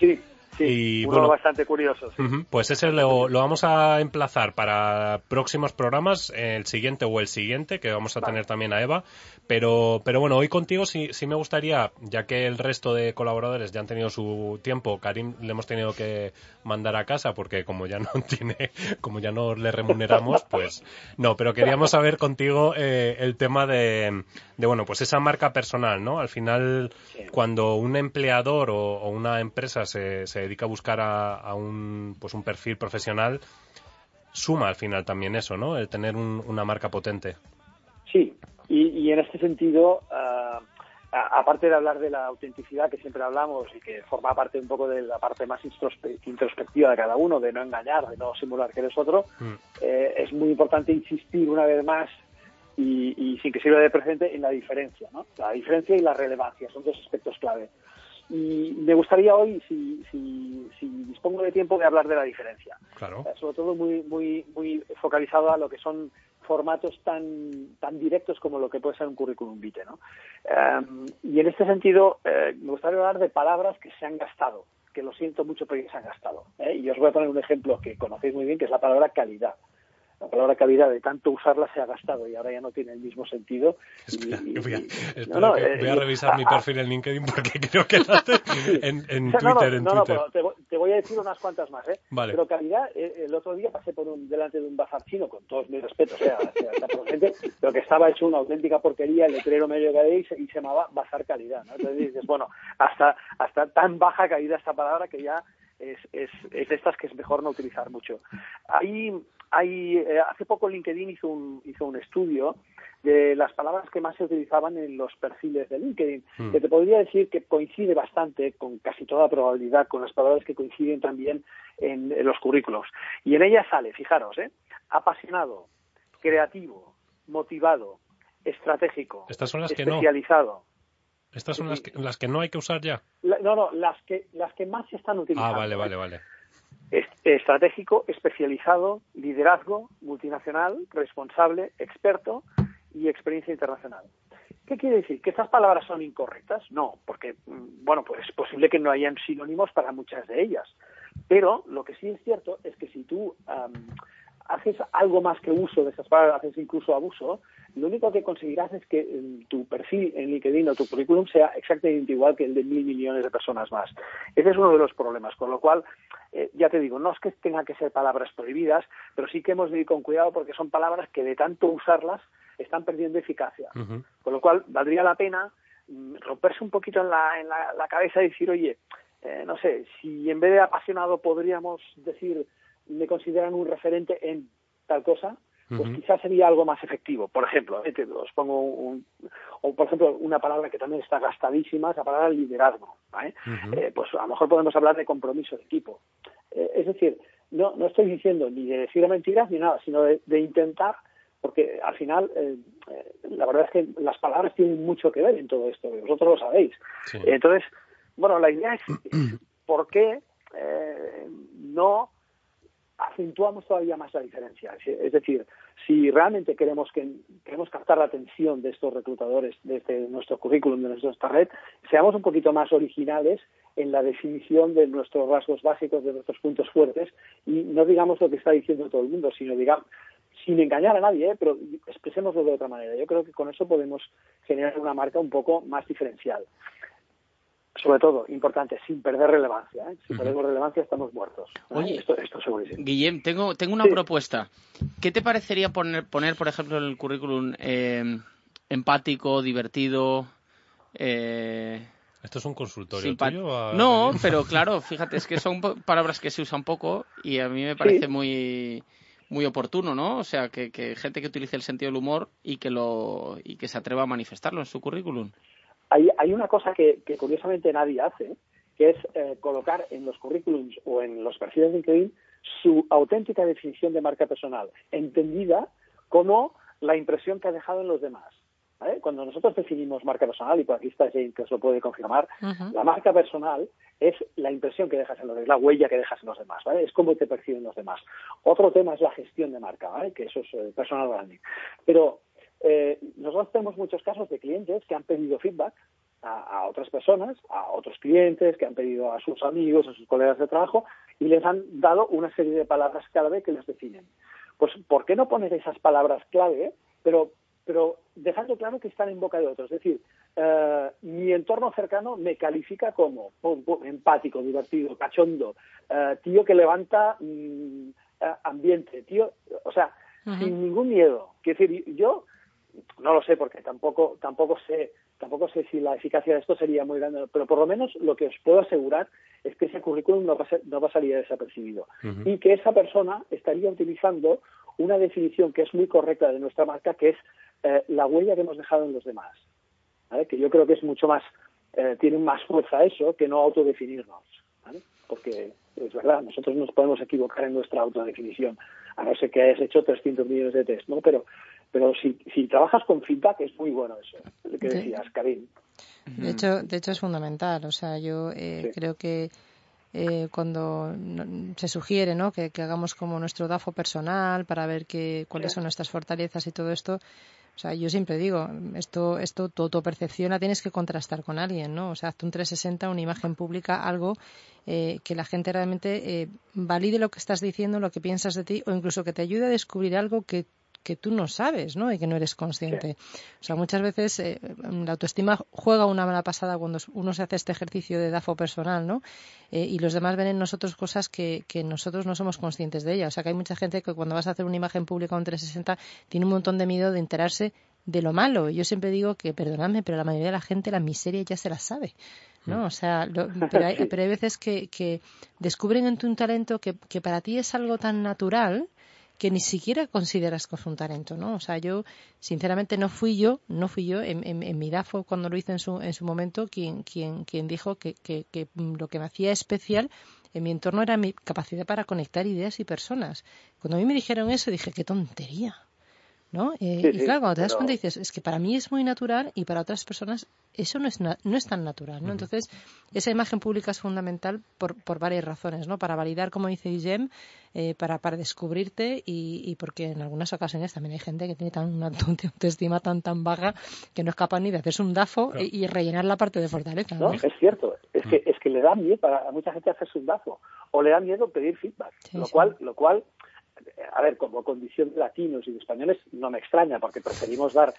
sí, sí, Y, uno bueno, bastante curioso. sí. Ujú, Pues ese lo, lo vamos a emplazar para próximos programas, el siguiente o el siguiente, que vamos a tener también a Eva. Pero, pero bueno, hoy contigo sí, sí me gustaría, ya que el resto de colaboradores ya han tenido su tiempo, Karim le hemos tenido que mandar a casa porque como ya no tiene, como ya no le remuneramos, pues no, pero queríamos saber contigo eh, el tema de, de, bueno, pues esa marca personal, ¿no? Al final, cuando un empleador o, o una empresa se, se dedica a buscar a, a un, pues un perfil profesional, suma al final también eso, ¿no? El tener un- una marca potente. Sí, y, y en este sentido, ah, a- aparte de hablar de la autenticidad que siempre hablamos y que forma parte un poco de la parte más introspe- introspectiva de cada uno, de no engañar, de no simular que eres otro, Mm. eh, es muy importante insistir una vez más y, y sin que sirva de presente en la diferencia, ¿no? La diferencia y la relevancia son dos aspectos clave. Y me gustaría hoy, si, si, si dispongo de tiempo, de hablar de la diferencia. Claro. Eh, sobre todo muy muy muy focalizado a lo que son formatos tan tan directos como lo que puede ser un currículum vitae ¿no? Eh, y en este sentido eh, me gustaría hablar de palabras que se han gastado que lo siento mucho pero que se han gastado ¿eh? y os voy a poner un ejemplo que conocéis muy bien que es la palabra calidad la palabra calidad de tanto usarla se ha gastado y ahora ya no tiene el mismo sentido Espera, y- voy a, y- espera no, no, que eh, voy a y- revisar mi ah, perfil en LinkedIn porque creo que en, en o sea, no, Twitter, no, en no, no, Twitter. pero te, voy- te voy a decir unas cuantas más, ¿eh? Vale. Pero calidad, eh, el otro día pasé por un, delante de un bazar chino, con todos mis respetos, esta gente, pero que estaba hecho una auténtica porquería, el letrero medio que había y se, y se llamaba bazar calidad. Entonces dices, bueno, hasta, hasta tan baja calidad esta palabra que ya es, es, es de estas que es mejor no utilizar mucho. Hay, hay, eh, hace poco LinkedIn hizo un, hizo un estudio de las palabras que más se utilizaban en los perfiles de LinkedIn, Hmm. que te podría decir que coincide bastante, con casi toda probabilidad, con las palabras que coinciden también en, en los currículos. Y en ellas sale, fijaros, ¿eh? apasionado, creativo, motivado, estratégico, Estas son las que no. Estas son las que, las que no hay que usar ya. La- no, no, las que, las que más se están Ah, utilizando. vale, ¿eh? vale, vale. Est- estratégico, especializado, liderazgo, multinacional, responsable, experto y experiencia internacional. ¿Qué quiere decir? ¿Que estas palabras son incorrectas? No, porque, mm, bueno, pues es posible que no hayan sinónimos para muchas de ellas. Pero lo que sí es cierto es que si tú haces algo más que uso de esas palabras, haces incluso abuso, lo único que conseguirás es que eh, tu perfil en LinkedIn o tu currículum sea exactamente igual que el de mil millones de personas más. Ese es uno de los problemas, con lo cual, eh, ya te digo, no es que tengan que ser palabras prohibidas, pero sí que hemos de ir con cuidado porque son palabras que de tanto usarlas están perdiendo eficacia. Con lo cual, valdría la pena mm, romperse un poquito en la, en la, la cabeza y decir, oye, eh, no sé, si en vez de apasionado podríamos decir, me consideran un referente en tal cosa, pues quizás sería algo más efectivo. Por ejemplo, eh, te- os pongo un, o por ejemplo una palabra que también está gastadísima, esa palabra liderazgo. Eh, pues a lo mejor podemos hablar de compromiso de equipo. Eh, es decir, no, no estoy diciendo ni de decir mentiras ni nada, sino de, de intentar, porque al final eh, la verdad es que las palabras tienen mucho que ver en todo esto, y vosotros lo sabéis. Sí. Entonces, bueno, la idea es, por qué no acentuamos todavía más la diferencia. Es, decir, si realmente queremos que queremos captar la atención de estos reclutadores desde nuestro currículum, de nuestra red, seamos un poquito más originales en la definición de nuestros rasgos básicos, de nuestros puntos fuertes, y no digamos lo que está diciendo todo el mundo, sino digamos, sin engañar a nadie, ¿eh? pero expresémoslo de otra manera. Yo creo que con eso podemos generar una marca un poco más diferencial sobre todo, importante, sin perder relevancia. ¿eh? Si perdemos relevancia estamos muertos. ¿eh? Oye. esto, esto segurísimo. Guillem, tengo, tengo una Sí. propuesta. ¿Qué te parecería poner, poner por ejemplo, en el currículum eh, empático, divertido? Eh, ¿Esto es un consultorio tuyo? a- No, pero claro, fíjate, es que son palabras que se usan poco y a mí me parece Sí. muy muy oportuno, ¿no? O sea, que, que gente que utilice el sentido del humor y que lo y que se atreva a manifestarlo en su currículum. Hay, hay una cosa que, que curiosamente nadie hace, que es eh, colocar en los currículums o en los perfiles de LinkedIn su auténtica definición de marca personal, entendida como la impresión que ha dejado en los demás. ¿vale? Cuando nosotros definimos marca personal, y por aquí está Jane que os lo puede confirmar. La marca personal es la impresión que dejas en los demás, la huella que dejas en los demás, ¿vale? Es cómo te perciben los demás. Otro tema es la gestión de marca, ¿vale? Que eso es eh, personal branding. Pero eh, nosotros tenemos muchos casos de clientes que han pedido feedback a, a otras personas, a otros clientes, que han pedido a sus amigos, a sus colegas de trabajo, y les han dado una serie de palabras clave que les definen. Pues, ¿por qué no poner esas palabras clave, pero, pero dejando claro que están en boca de otros? Es decir, eh, mi entorno cercano me califica como pum, pum, empático, divertido, cachondo, eh, tío que levanta mm, eh, ambiente, tío, o sea, sin ningún miedo. Quiero decir, yo no lo sé porque tampoco tampoco sé tampoco sé si la eficacia de esto sería muy grande, pero por lo menos lo que os puedo asegurar es que ese currículum no va a, ser- no va a salir desapercibido Ujú. y que esa persona estaría utilizando una definición que es muy correcta de nuestra marca, que es eh, la huella que hemos dejado en los demás. ¿vale? Que yo creo que es mucho más, eh, tiene más fuerza eso que no autodefinirnos. ¿vale? Porque es verdad, nosotros nos podemos equivocar en nuestra autodefinición, a no ser que hayas hecho 300 millones de test, ¿no? Pero, pero si, si trabajas con feedback es muy bueno eso, lo que decías, Karim. De hecho, de hecho es fundamental. O sea, yo eh, Sí. creo que eh, cuando no- se sugiere ¿no? que, que hagamos como nuestro DAFO personal para ver que, cuáles son nuestras fortalezas y todo esto, o sea, yo siempre digo, esto, esto, tu autopercepción la tienes que contrastar con alguien, ¿no? O sea, hazte un 360, una imagen pública, algo eh, que la gente realmente eh, valide lo que estás diciendo, lo que piensas de ti, o incluso que te ayude a descubrir algo que que tú no sabes, ¿no? Y que no eres consciente. O sea, muchas veces eh, la autoestima juega una mala pasada cuando uno se hace este ejercicio de DAFO personal, ¿no? Eh, y los demás ven en nosotros cosas que, que nosotros no somos conscientes de ellas. O sea, que hay mucha gente que cuando vas a hacer una imagen pública un 360 tiene un montón de miedo de enterarse de lo malo. Yo siempre digo que, perdonadme, pero la mayoría de la gente la miseria ya se la sabe. ¿no? O sea, lo- pero, hay, pero hay veces que, que descubren en tu un talento que, que para ti es algo tan natural que ni siquiera consideras que un talento, ¿no? O sea, yo, sinceramente, no fui yo, no fui yo, en, en, en mi DAFO, cuando lo hice en su, en su momento, quien, quien, quien dijo que, que, que lo que me hacía especial en mi entorno era mi capacidad para conectar ideas y personas. Cuando a mí me dijeron eso, dije, qué tontería. ¿No? Eh, Sí, y claro, cuando te das pero- cuenta dices, es que para mí es muy natural y para otras personas eso no es, na- no es tan natural, ¿no? Entonces, esa imagen pública es fundamental por, por varias razones, ¿no? Para validar, como dice Guillem, eh, para, para descubrirte y, y porque en algunas ocasiones también hay gente que tiene tan una autoestima tan tan baja que no es capaz ni de hacerse un DAFO Claro. y, y rellenar la parte de fortaleza, ¿no? No, es cierto. Es que, es que le da miedo para a mucha gente hacerse un dazo o le da miedo pedir feedback. Sí, lo, sí. Cual, lo cual a ver, como condición de latinos y de españoles, no me extraña, porque preferimos dar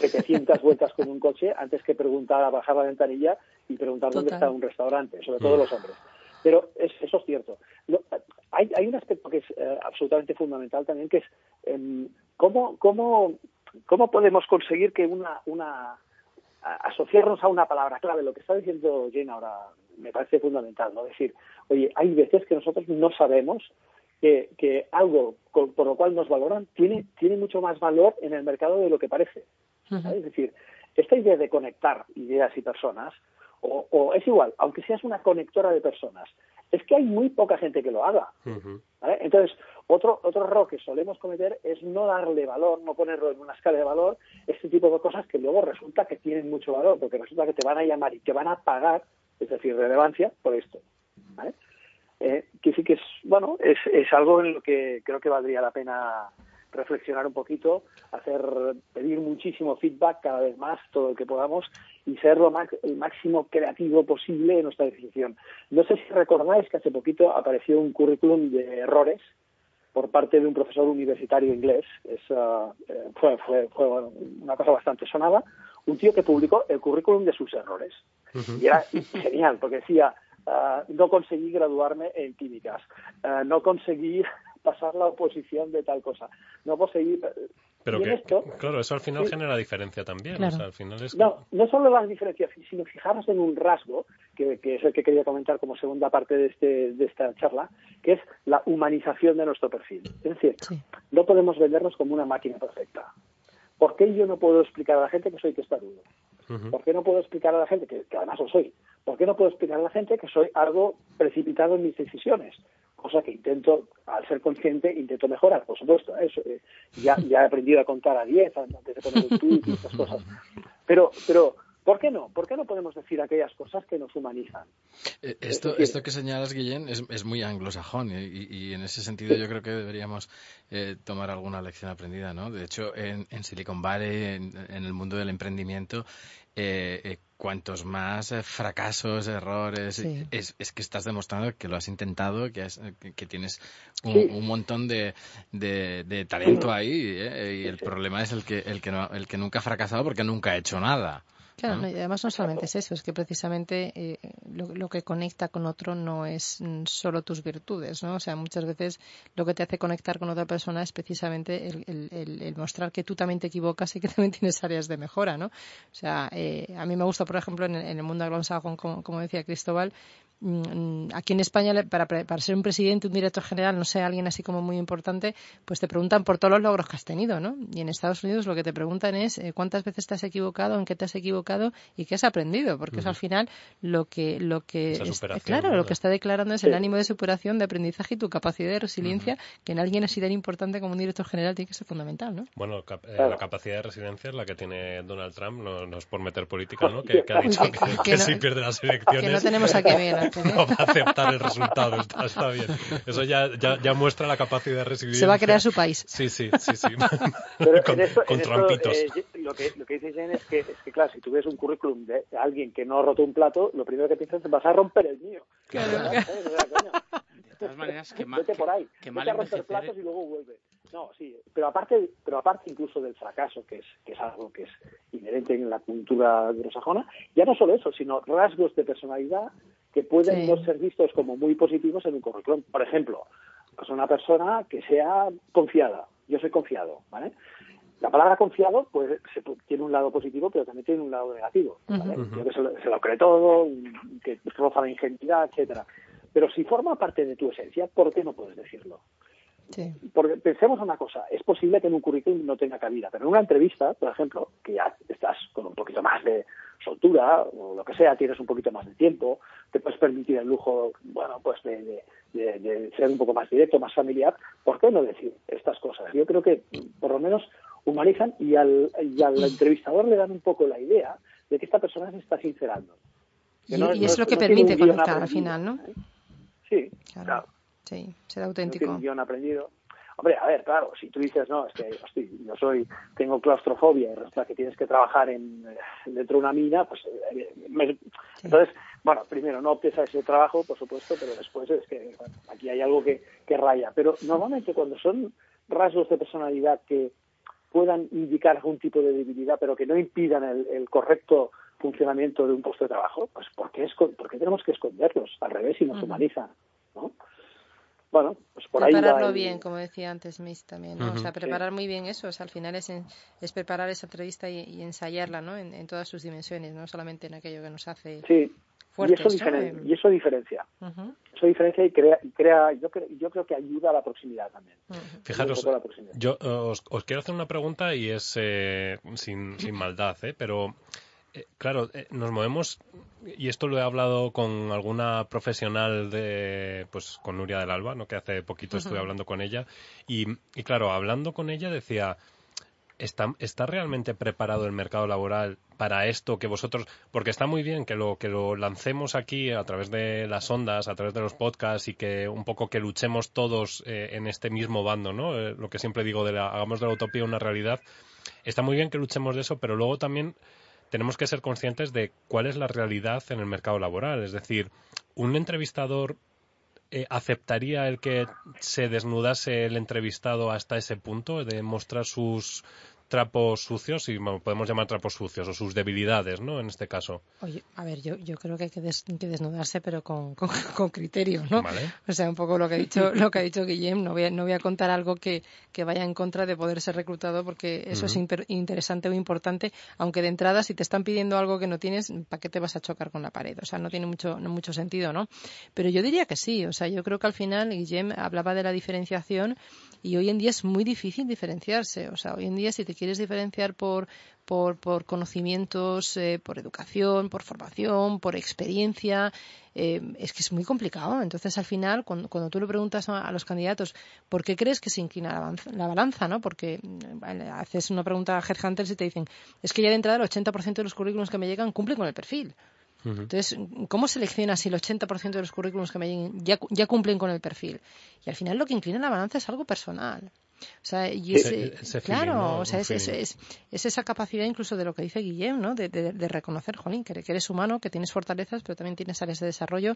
700 vueltas con un coche antes que preguntar a bajar la ventanilla y preguntar dónde Total. está un restaurante, sobre todo los hombres. Pero es- eso es cierto. Lo- hay, hay un aspecto que es eh, absolutamente fundamental también, que es em, cómo, cómo, cómo podemos conseguir que una, una a- asociarnos a una palabra clave. Lo que está diciendo Jane ahora me parece fundamental, ¿no? Decir, oye, hay veces que nosotros no sabemos que, que algo con- por lo cual nos valoran tiene, tiene mucho más valor en el mercado de lo que parece. ¿sabes? Es decir, esta idea de conectar ideas y personas, o, o es igual, aunque seas una conectora de personas, es que hay muy poca gente que lo haga. ¿vale? Entonces, otro, otro error que solemos cometer es no darle valor, no ponerlo en una escala de valor, este tipo de cosas que luego resulta que tienen mucho valor, porque resulta que te van a llamar y te van a pagar, es decir, relevancia, por esto. ¿vale? Eh, que sí que es, bueno, es, es algo en lo que creo que valdría la pena reflexionar un poquito, hacer, pedir muchísimo feedback cada vez más, todo el que podamos, y ser lo max- el máximo creativo posible en nuestra decisión. No sé si recordáis que hace poquito apareció un currículum de errores por parte de un profesor universitario inglés. Es, eh, fue, fue, fue bueno, una cosa bastante sonada. Un tío que publicó el currículum de sus errores. Y era genial, porque decía, ah, no conseguí graduarme en químicas, ah, no conseguí pasar la oposición de tal cosa, no conseguí... Pero y en que, esto, claro, eso al final Sí. genera diferencia también. Claro. O sea, al final es... no, no solo las diferencias, sino fijarnos en un rasgo, que, que es el que quería comentar como segunda parte de, este, de esta charla, que es la humanización de nuestro perfil. Es decir, Sí. no podemos vendernos como una máquina perfecta. ¿Por qué yo no puedo explicar a la gente que soy testarudo? ¿Por qué no puedo explicar a la gente, que, que además lo soy, por qué no puedo explicar a la gente que soy algo precipitado en mis decisiones? Cosa que intento, al ser consciente, intento mejorar, por supuesto. Eso, eh, ya, ya he aprendido a contar a 10 antes de poner un tweet y estas cosas. Pero, pero, ¿por qué no? ¿Por qué no podemos decir aquellas cosas que nos humanizan? Eh, Esto, decir- esto que señalas, Guillén, es, es muy anglosajón y, y- y en ese sentido yo creo que deberíamos eh, tomar alguna lección aprendida, ¿no? De hecho, en, en Silicon Valley, en, en el mundo del emprendimiento, eh, eh, cuantos más eh, fracasos, errores, Sí. es, es que estás demostrando que lo has intentado, que, has- que, que tienes un, Sí. un montón de, de- de talento ahí ¿eh? y el problema es el que, el, que no- el que nunca ha fracasado porque nunca ha hecho nada. Claro, ¿no? y además no solamente es eso, es que precisamente eh, lo, lo que conecta con otro no es mm, solo tus virtudes, ¿no? O sea, muchas veces lo que te hace conectar con otra persona es precisamente el, el- el- el mostrar que tú también te equivocas y que también tienes áreas de mejora, ¿no? O sea, eh, a mí me gusta, por ejemplo, en el, en el mundo anglosajón, como, como decía Cristóbal, aquí en España, le- para, para ser un presidente, un director general, no sé, alguien así como muy importante, pues te preguntan por todos los logros que has tenido, ¿no? Y en Estados Unidos lo que te preguntan es eh, cuántas veces te has equivocado, en qué te has equivocado y qué has aprendido, porque eso al final lo que lo que Esa es- superación, claro, ¿no? lo que está declarando es el ánimo de superación, de aprendizaje y tu capacidad de resiliencia, que en alguien así tan importante como un director general tiene que ser fundamental, ¿no? Bueno, cap- eh, la capacidad de resiliencia es la que tiene Donald Trump, no, no es por meter política, ¿no? Que, que ha dicho Que- que, que que no- si pierde las Que elecciones no tenemos a qué ver. no va a aceptar el resultado, está, está bien. Eso ya, ya, ya muestra la capacidad de resiliencia. Se va a crear su país. Sí, sí, sí, sí. Pero con en esto, con en esto, trampitos. eh, lo, que, lo que dice Jen es que, es que, claro, si tú ves un currículum de alguien que no ha roto un plato, lo primero que piensas es vas a romper el mío. Claro. De todas maneras, que mal, vete por ahí, que vete a romper envejecer, platos y luego vuelve. No, sí, pero aparte, pero aparte incluso del fracaso, que es, que es algo que es inherente en la cultura anglosajona, ya no solo eso, sino rasgos de personalidad que pueden Sí. no ser vistos como muy positivos en un currículum. Por ejemplo, pues una persona que sea confiada. Yo soy confiado, ¿vale? La palabra confiado pues se pu- tiene un lado positivo, pero también tiene un lado negativo. ¿vale? Un tío que se lo, se lo cree todo, que roza la ingenuidad, etcétera. Pero si forma parte de tu esencia, ¿por qué no puedes decirlo? Sí. Porque pensemos una cosa, es posible que en un currículum no tenga cabida, pero en una entrevista, por ejemplo, que ya estás con un poquito más de soltura o lo que sea, tienes un poquito más de tiempo, te puedes permitir el lujo, bueno, pues de, de- de- de ser un poco más directo, más familiar, ¿por qué no decir estas cosas? Yo creo que por lo menos humanizan y al, y al entrevistador le dan un poco la idea de que esta persona se está sincerando. Que Y, no- y no es lo que no permite conectar al final, ¿no? ¿eh? Sí, Claro. claro Sí, ser no auténtico. un guion aprendido. Hombre, a ver, claro, si tú dices, no, es que hostia, yo soy, tengo claustrofobia y resulta que tienes que trabajar en, eh, dentro de una mina, pues eh, entonces bueno, primero no optes a ese trabajo, por supuesto, pero después es que bueno, aquí hay algo que, que raya. Pero normalmente cuando son rasgos de personalidad que puedan indicar algún tipo de debilidad, pero que no impidan el, el correcto funcionamiento de un puesto de trabajo, pues ¿por qué, esco- por qué tenemos que esconderlos? Al revés, y nos humanizan, ¿no? Bueno, pues por ahí prepararlo el- bien, como decía antes Miss también, ¿no? O sea, preparar muy bien eso, o sea, al final es, en- es preparar esa entrevista y, y ensayarla, ¿no? En, en todas sus dimensiones, no solamente en aquello que nos hace Sí, y fuertes, eso, ¿no? diferen- y eso diferencia. ujú, Eso diferencia y crea, y crea yo, creo, yo creo que ayuda a la proximidad también. Fijaros, yo os, os quiero hacer una pregunta y es eh, sin, sin maldad, ¿eh? pero eh, claro, eh, nos movemos y esto lo he hablado con alguna profesional de, pues con Nuria del Alba, ¿no? que hace poquito estuve hablando con ella y, y claro, hablando con ella decía, ¿está, ¿está realmente preparado el mercado laboral para esto que vosotros, porque está muy bien que lo, que lo lancemos aquí a través de las ondas, a través de los podcasts y que un poco que luchemos todos eh, en este mismo bando, ¿no? Eh, lo que siempre digo de la, hagamos de la utopía una realidad. Está muy bien que luchemos de eso, pero luego también tenemos que ser conscientes de cuál es la realidad en el mercado laboral. Es decir, un entrevistador eh, aceptaría el que se desnudase el entrevistado hasta ese punto de mostrar sus trapos sucios, y bueno, podemos llamar trapos sucios, o sus debilidades, ¿no? En este caso. Oye, a ver, yo, yo creo que hay que, des- que desnudarse, pero con, con, con criterio, ¿no? ¿Vale? O sea, un poco lo que ha dicho, lo que ha dicho Guillem, no voy a, no voy a contar algo que, que vaya en contra de poder ser reclutado porque eso es Ujú. imper- interesante o importante, aunque de entrada si te están pidiendo algo que no tienes, ¿para qué te vas a chocar con la pared? O sea, no tiene mucho, no mucho sentido, ¿no? Pero yo diría que sí, o sea, yo creo que al final Guillem hablaba de la diferenciación y hoy en día es muy difícil diferenciarse, o sea, hoy en día si te quieres diferenciar por por, por conocimientos, eh, por educación, por formación, por experiencia. eh, es que es muy complicado. Entonces, al final, cuando, cuando tú le preguntas a, a los candidatos por qué crees que se inclina la, balanza- la balanza, ¿no? Porque mm, vale, haces una pregunta a Headhunters y te dicen, es que ya de entrada el 80% de los currículums que me llegan cumplen con el perfil. Entonces, ¿cómo seleccionas si el 80% de los currículums que me lleguen ya, ya cumplen con el perfil? Y al final lo que inclina la balanza es algo personal. O sea, y Ese- ese, ese feeling, claro, ¿no? o sea, es, es, feeling. es- es esa capacidad incluso de lo que dice Guillem, ¿no? De, de- de reconocer, jolín, que, eres humano, que tienes fortalezas, pero también tienes áreas de desarrollo,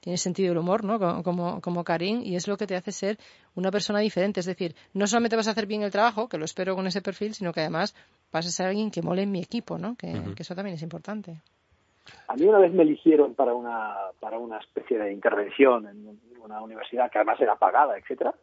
tienes sentido del humor, ¿no? Como, como, como Karim, y es lo que te hace ser una persona diferente. Es decir, no solamente vas a hacer bien el trabajo, que lo espero con ese perfil, sino que además vas a ser alguien que mole en mi equipo, ¿no? Que eso también es importante. A mí una vez me eligieron para una, para una especie de intervención en una universidad que además era pagada, etcétera,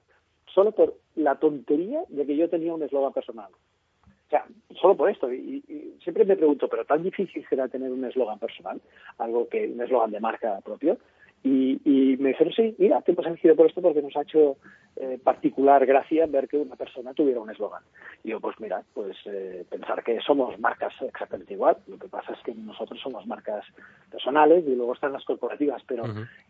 solo por la tontería de que yo tenía un eslogan personal. O sea, solo por esto. Y, y siempre me pregunto, ¿pero tan difícil será tener un eslogan personal? Algo que, un eslogan de marca propio. Y, y me dijeron, sí, mira, te hemos elegido por esto porque nos ha hecho eh, particular gracia ver que una persona tuviera un eslogan. Y yo, pues mira, pues eh, pensar que somos marcas exactamente igual. Lo que pasa es que nosotros somos marcas personales y luego están las corporativas. Pero.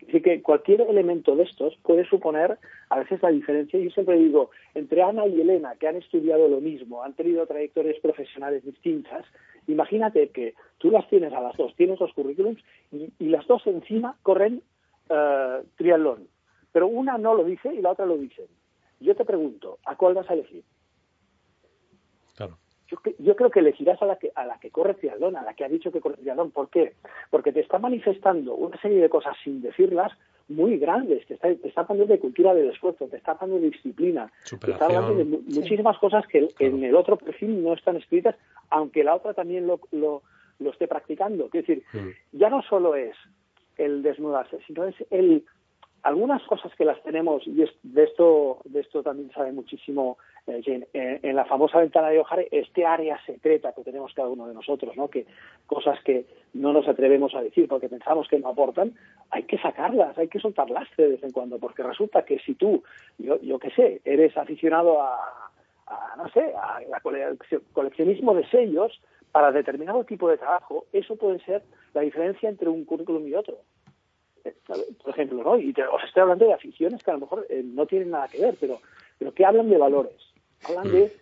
Así que cualquier elemento de estos puede suponer a veces la diferencia. Yo siempre digo, entre Ana y Elena, que han estudiado lo mismo, han tenido trayectorias profesionales distintas, imagínate que tú las tienes a las dos, tienes los currículums y, y las dos encima corren eh, triatlón. Pero una no lo dice y la otra lo dice. Yo te pregunto, ¿a cuál vas a elegir? Claro. Yo, yo creo que elegirás a la que, a la que corre triatlón, a la que ha dicho que corre triatlón. ¿Por qué? Porque te está manifestando una serie de cosas sin decirlas muy grandes. Te está, te está hablando de cultura del esfuerzo, te está hablando de disciplina, te está hablando de mu- Sí. muchísimas cosas que Claro. en el otro perfil no están escritas, aunque la otra también lo, lo, lo esté practicando. Es decir, Mm. ya no solo es el desnudarse, sino es el algunas cosas que las tenemos y es- de esto de esto también sabe muchísimo eh, Jane, eh, en la famosa ventana de O'Hare este área secreta que tenemos cada uno de nosotros no que cosas que no nos atrevemos a decir porque pensamos que no aportan hay que sacarlas hay que soltar lastre de vez en cuando porque resulta que si tú yo yo qué sé eres aficionado a, a, no sé a la coleccio- coleccionismo de sellos para determinado tipo de trabajo eso puede ser la diferencia entre un currículum y otro. Eh, por ejemplo, ¿no? Y te- os estoy hablando de aficiones que a lo mejor eh, no tienen nada que ver, pero, pero que hablan de valores, hablan de,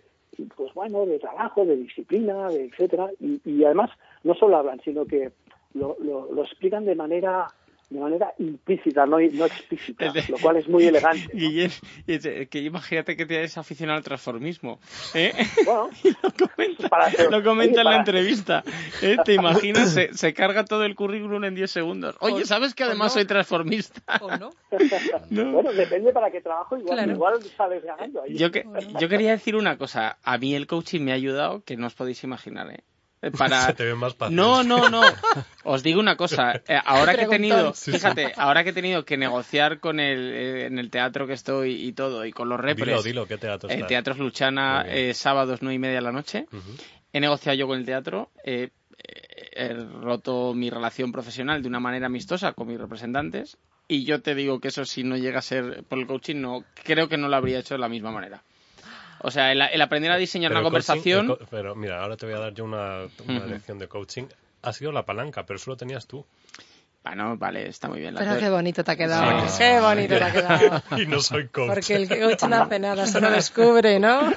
pues bueno, de trabajo, de disciplina, de etcétera, y, y además no solo hablan, sino que lo, lo, lo explican de manera de manera implícita, no, no explícita, lo cual es muy elegante. ¿no? Que imagínate que tienes aficionado al transformismo. ¿eh? Bueno, lo comenta, para hacer- lo comenta oye, en la entrevista. ¿eh? ¿Te imaginas? Se, se carga todo el currículum en 10 segundos. Oye, O- ¿sabes que o además no. soy transformista? ¿O no? Bueno, depende para qué trabajo, igual, Claro. igual sales ganando. ahí. Yo, que, yo quería decir una cosa. A mí el coaching me ha ayudado que no os podéis imaginar, ¿eh? Eh, Para... Se te ve más. No, no, no. Os digo una cosa. eh, ahora que he tenido, Preguntón. Sí, sí. fíjate, ahora que he tenido que negociar con el, eh, en el teatro que estoy y todo, y con los repres. Dilo, dilo, ¿qué teatro El estás? Teatro es Luchana, eh, sábados nueve y media de la noche. He negociado yo con el teatro. eh, he roto mi relación profesional de una manera amistosa con mis representantes. Y yo te digo que eso, si no llega a ser por el coaching, no creo que no lo habría hecho de la misma manera. O sea, el, el aprender a diseñar Pero una coaching- conversación. pero mira, ahora te voy a dar yo una, lección de coaching. Ha sido la palanca, pero eso lo tenías tú. Bueno, vale, está muy bien. la Pero qué bonito te ha quedado. Sí. Qué bonito te ha quedado. y no soy coach. Porque el coach no hace nada, solo descubre, ¿no?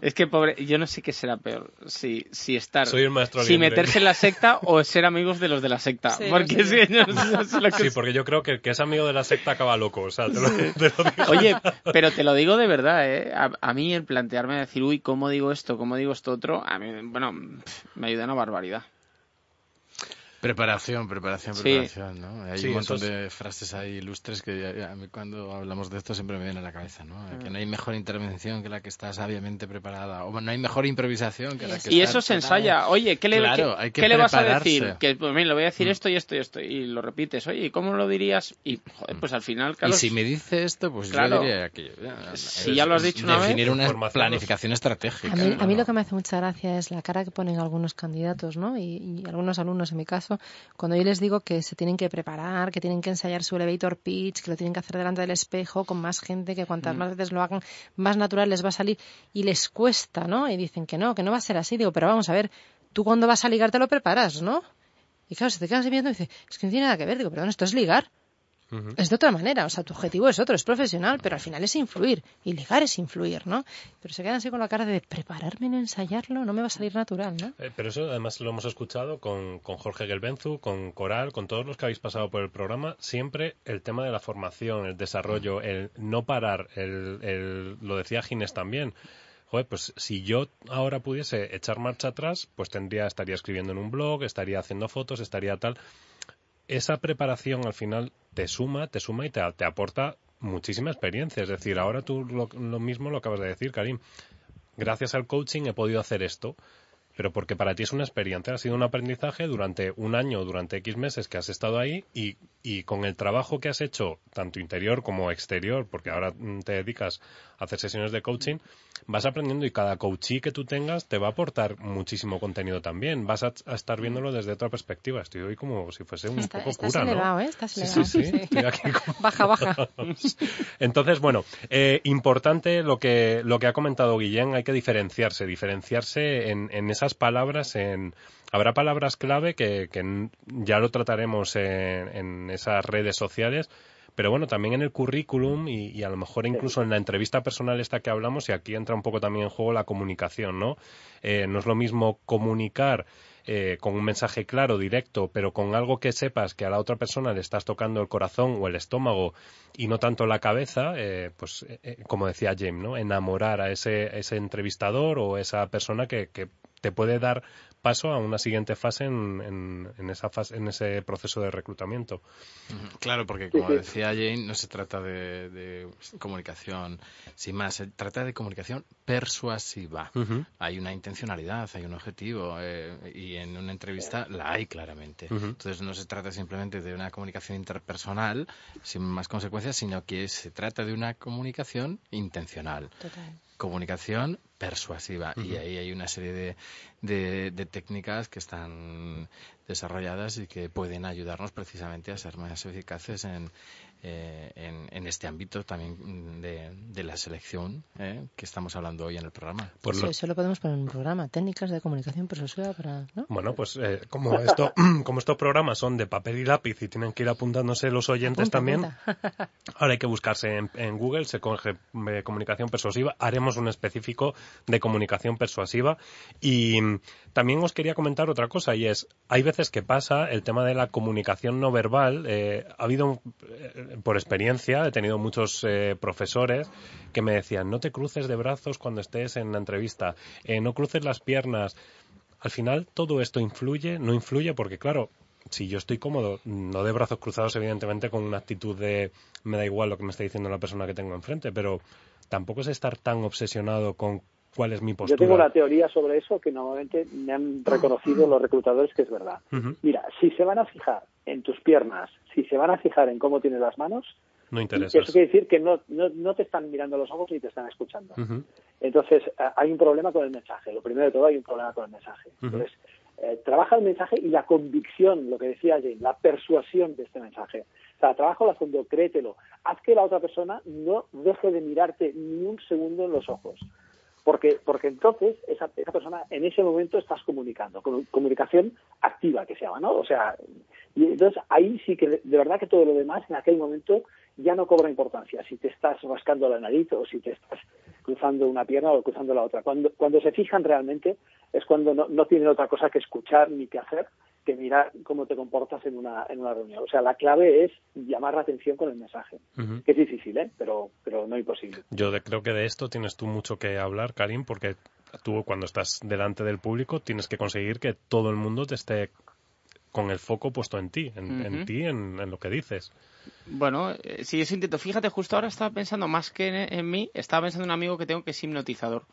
Es que pobre, yo no sé qué será peor, si, si estar, Soy el maestro si libre. meterse en la secta o ser amigos de los de la secta, Sí, porque no si no, no sé lo que Sí, porque yo creo que el que es amigo de la secta acaba loco. O sea, te lo, te lo digo. Oye, pero te lo digo de verdad, ¿eh? A, a mí el plantearme decir, uy, ¿cómo digo esto? ¿Cómo digo esto otro? A mí, bueno, me ayuda una barbaridad. Preparación, preparación, Sí. preparación, ¿no? Hay Sí, un montón es- de frases ahí ilustres que a mí cuando hablamos de esto siempre me vienen a la cabeza, ¿no? Que no hay mejor intervención que la que está sabiamente preparada, o no hay mejor improvisación que la que Y está eso se preparada. ensaya. Oye, ¿qué le, Claro, qué- hay que qué le vas a decir? Que, pues mira, le voy a decir esto y esto y esto. Y lo repites. Oye, ¿y cómo lo dirías? Y, joder, pues al final, Y Carlos... si me dice esto, pues Claro. yo diría aquello. Si ya lo has dicho una vez, Definir una planificación estratégica. A mí, a mí ¿no? lo que me hace mucha gracia es la cara que ponen algunos candidatos, ¿no? Y, y algunos alumnos, en mi caso, cuando yo les digo que se tienen que preparar, que tienen que ensayar su elevator pitch, que lo tienen que hacer delante del espejo con más gente, que cuantas más veces lo hagan, más natural les va a salir y les cuesta, ¿no? Y dicen que no, que no va a ser así. Digo, pero vamos a ver, tú cuando vas a ligar te lo preparas, ¿no? Y claro, se te quedas viendo y dice, es que no tiene nada que ver. Digo, perdón, esto es ligar. Es de otra manera, o sea, tu objetivo es otro, es profesional, pero al final es influir. Y ligar es influir, ¿no? Pero se quedan así con la cara de prepararme en ensayarlo, no me va a salir natural, ¿no? Eh, Pero eso además lo hemos escuchado con, con Jorge Gelbenzu, con Coral, con todos los que habéis pasado por el programa. Siempre el tema de la formación, el desarrollo, el no parar, el, el- lo decía Ginés también. Joder, pues si yo ahora pudiese echar marcha atrás, pues tendría, estaría escribiendo en un blog, estaría haciendo fotos, estaría tal. Esa preparación al final te suma, te suma y te, te aporta muchísima experiencia. Es decir, ahora tú lo, lo mismo lo acabas de decir, Karim. Gracias al coaching he podido hacer esto pero porque para ti es una experiencia, ha sido un aprendizaje durante un año, durante X meses que has estado ahí y, y con el trabajo que has hecho, tanto interior como exterior, porque ahora mm, te dedicas a hacer sesiones de coaching, vas aprendiendo y cada coachee que tú tengas te va a aportar muchísimo contenido también. Vas a, a estar viéndolo desde otra perspectiva. Estoy hoy como si fuese un Está- poco estás cura, elevado, ¿no? ¿eh? Estás elevado. sí, sí, estoy aquí como- Baja, baja. entonces, bueno, eh, importante lo que, lo que ha comentado Guillén, hay que diferenciarse, diferenciarse en, en esas palabras, en, habrá palabras clave que, ya lo trataremos en, en esas redes sociales, pero bueno, también en el currículum y, y a lo mejor incluso en la entrevista personal esta que hablamos, y aquí entra un poco también en juego la comunicación, ¿no? Eh, no es lo mismo comunicar eh, con un mensaje claro, directo, pero con algo que sepas que a la otra persona le estás tocando el corazón o el estómago y no tanto la cabeza, eh, pues eh, como decía James, ¿no? Enamorar a ese, entrevistador o esa persona que, que te puede dar paso a una siguiente fase en, en, en esa fase, en ese proceso de reclutamiento. Claro, porque como decía Jane, no se trata de, de comunicación sin más, se trata de comunicación persuasiva. Hay una intencionalidad, hay un objetivo eh, y en una entrevista la hay claramente. Entonces no se trata simplemente de una comunicación interpersonal sin más consecuencias, sino que se trata de una comunicación intencional Total. Comunicación persuasiva. Y ahí hay una serie de, de, de técnicas que están desarrolladas y que pueden ayudarnos precisamente a ser más eficaces en, eh, en, en este ámbito también de, de la selección ¿eh? que estamos hablando hoy en el programa. Pues Eso, lo- eso lo podemos poner en un programa. Técnicas de comunicación persuasiva para... ¿no? Bueno, pues eh, como, esto, como estos programas son de papel y lápiz y tienen que ir apuntándose los oyentes Apunta, también, apunta. ahora hay que buscarse en, en Google, se coge eh, comunicación persuasiva, haremos un específico de comunicación persuasiva y mm, también os quería comentar otra cosa y es, hay veces que pasa el tema de la comunicación no verbal, eh, ha habido, eh, por experiencia, he tenido muchos eh, profesores que me decían, no te cruces de brazos cuando estés en la entrevista, eh, no cruces las piernas, al final todo esto influye, no influye, porque claro, si yo estoy cómodo, no de brazos cruzados, evidentemente, con una actitud de me da igual lo que me está diciendo la persona que tengo enfrente, pero tampoco es estar tan obsesionado con cuál es mi Yo postura. tengo una teoría sobre eso que normalmente me han reconocido los reclutadores que es verdad. Mira, si se van a fijar en tus piernas, si se van a fijar en cómo tienes las manos, No eso interesas. quiere decir que no, no, no te están mirando los ojos ni te están escuchando. Entonces, hay un problema con el mensaje. Lo primero de todo, hay un problema con el mensaje. Entonces, eh, trabaja el mensaje y la convicción, lo que decía Jane, la persuasión de este mensaje. O sea, trabaja a fondo, créetelo. Haz que la otra persona no deje de mirarte ni un segundo en los ojos. Porque, porque entonces esa, esa persona en ese momento estás comunicando, con comunicación activa que se llama, ¿no? O sea, y entonces ahí sí que de, verdad que todo lo demás en aquel momento ya no cobra importancia. Si te estás rascando la nariz o si te estás cruzando una pierna o cruzando la otra. Cuando, cuando se fijan realmente es cuando no, no tienen otra cosa que escuchar ni que hacer que mirar cómo te comportas en una, en una reunión. O sea, la clave es llamar la atención con el mensaje. Que es difícil, ¿eh? Pero, pero no imposible. Yo de- creo que de esto tienes tú mucho que hablar, Karim, porque tú cuando estás delante del público tienes que conseguir que todo el mundo te esté con el foco puesto en ti, en, ti, en, en lo que dices. Bueno, eh, sí, eso intento. Fíjate, justo ahora estaba pensando más que en, en mí, estaba pensando en un amigo que tengo que es hipnotizador.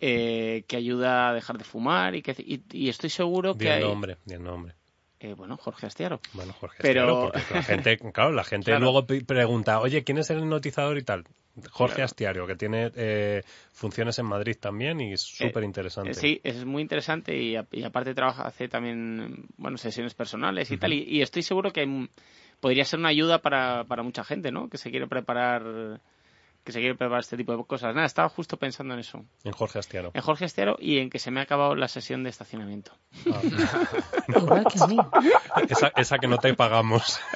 Eh, que ayuda a dejar de fumar y que y, y estoy seguro que hay nombre, di el nombre. eh, bueno Jorge Astiaro Bueno, Jorge, Pero- Astiaro, porque la gente, claro, la gente Claro. luego pregunta, oye, ¿quién es el hipnotizador y tal? Jorge Claro. Astiario, que tiene eh, funciones en Madrid también y es súper interesante. Eh, sí, es muy interesante y, a- y aparte trabaja, hace también, bueno, sesiones personales y tal. Y, y estoy seguro que podría ser una ayuda para, para mucha gente, ¿no? Que se quiere preparar, que se quiere preparar este tipo de cosas. Nada, estaba justo pensando en eso. En Jorge Astiaro. En Jorge Estiero y en que se me ha acabado la sesión de estacionamiento. Igual que a mí. Esa, esa que no te pagamos.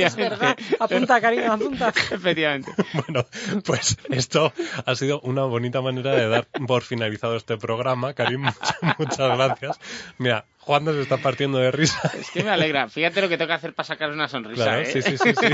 Es verdad. Apunta, cariño, apunta. Efectivamente. Bueno, pues esto ha sido una bonita manera de dar por finalizado este programa. Karim, muchas, muchas gracias. Mira, Juan nos está partiendo de risa. Es que me alegra. Fíjate lo que tengo que hacer para sacar una sonrisa. Claro, ¿eh? sí, sí, sí, sí.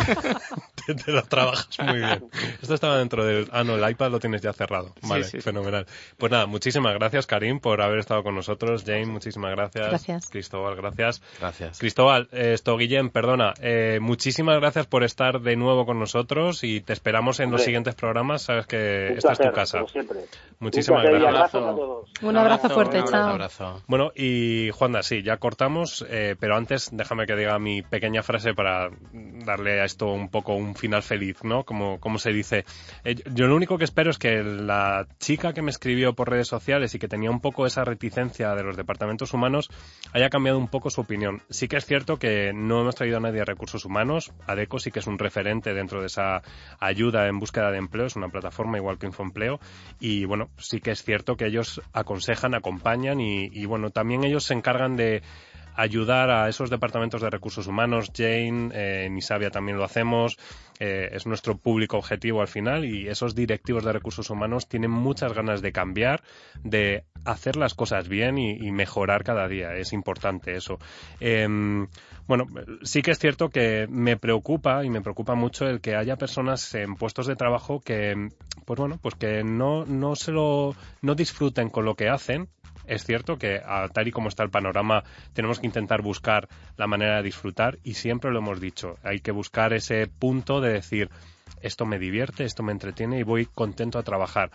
Te, te lo trabajas muy bien. Esto estaba dentro del... Ah, no, el iPad lo tienes ya cerrado. Sí, Vale, sí, sí. fenomenal. Pues nada, muchísimas gracias, Karim, por haber estado con nosotros. Jane, muchísimas gracias. Gracias. Cristóbal, gracias. Gracias. Cristóbal, eh, esto, Guillem, perdona. eh, muchísimas gracias por estar de nuevo con nosotros y te esperamos en los siguientes programas. Sabes que Un esta es tu casa. como siempre. Muchísimas Un gracias. abrazos a todos. Un abrazo fuerte, un Un chao. abrazo. Bueno, y Juanda, sí, ya cortamos, eh, pero antes déjame que diga mi pequeña frase para darle a esto un poco un final feliz, ¿no? Como, como se dice. Eh, yo lo único que espero es que la chica que me escribió por redes sociales y que tenía un poco esa reticencia de los departamentos humanos haya cambiado un poco su opinión. Sí que es cierto que no hemos traído a nadie recursos humanos. ADECO sí que es un referente dentro de esa ayuda en búsqueda de empleo, es una plataforma igual que Infoempleo. Y bueno, sí que es cierto que ellos aconsejan, acompañan y bueno, también ellos se encargan de ayudar a esos departamentos de recursos humanos. Jane, eh, en Isabia también lo hacemos. eh, es nuestro público objetivo al final y esos directivos de recursos humanos tienen muchas ganas de cambiar, de hacer las cosas bien y, mejorar cada día. Es importante eso. Em, bueno, sí que es cierto que me preocupa y me preocupa mucho el que haya personas en puestos de trabajo que, pues bueno, pues que no, no se lo, no disfruten con lo que hacen. Es cierto que a tal y como está el panorama tenemos que intentar buscar la manera de disfrutar y siempre lo hemos dicho, hay que buscar ese punto de decir esto me divierte, esto me entretiene y voy contento a trabajar.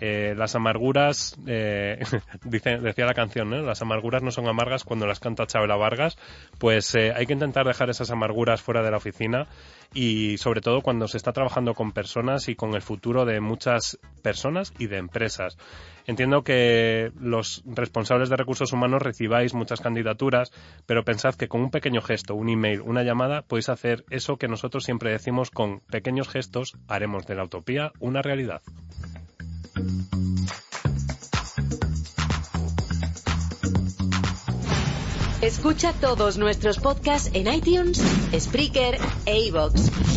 Eh, las amarguras, eh, decía la canción, ¿no? Las amarguras no son amargas cuando las canta Chabela Vargas. Pues eh, hay que intentar dejar esas amarguras fuera de la oficina y sobre todo cuando se está trabajando con personas y con el futuro de muchas personas y de empresas. Entiendo que los responsables de recursos humanos recibáis muchas candidaturas, pero pensad que con un pequeño gesto, un email, una llamada, podéis hacer eso que nosotros siempre decimos con pequeños gestos haremos de la utopía una realidad. Escucha todos nuestros podcasts en iTunes, Spreaker e iVoox.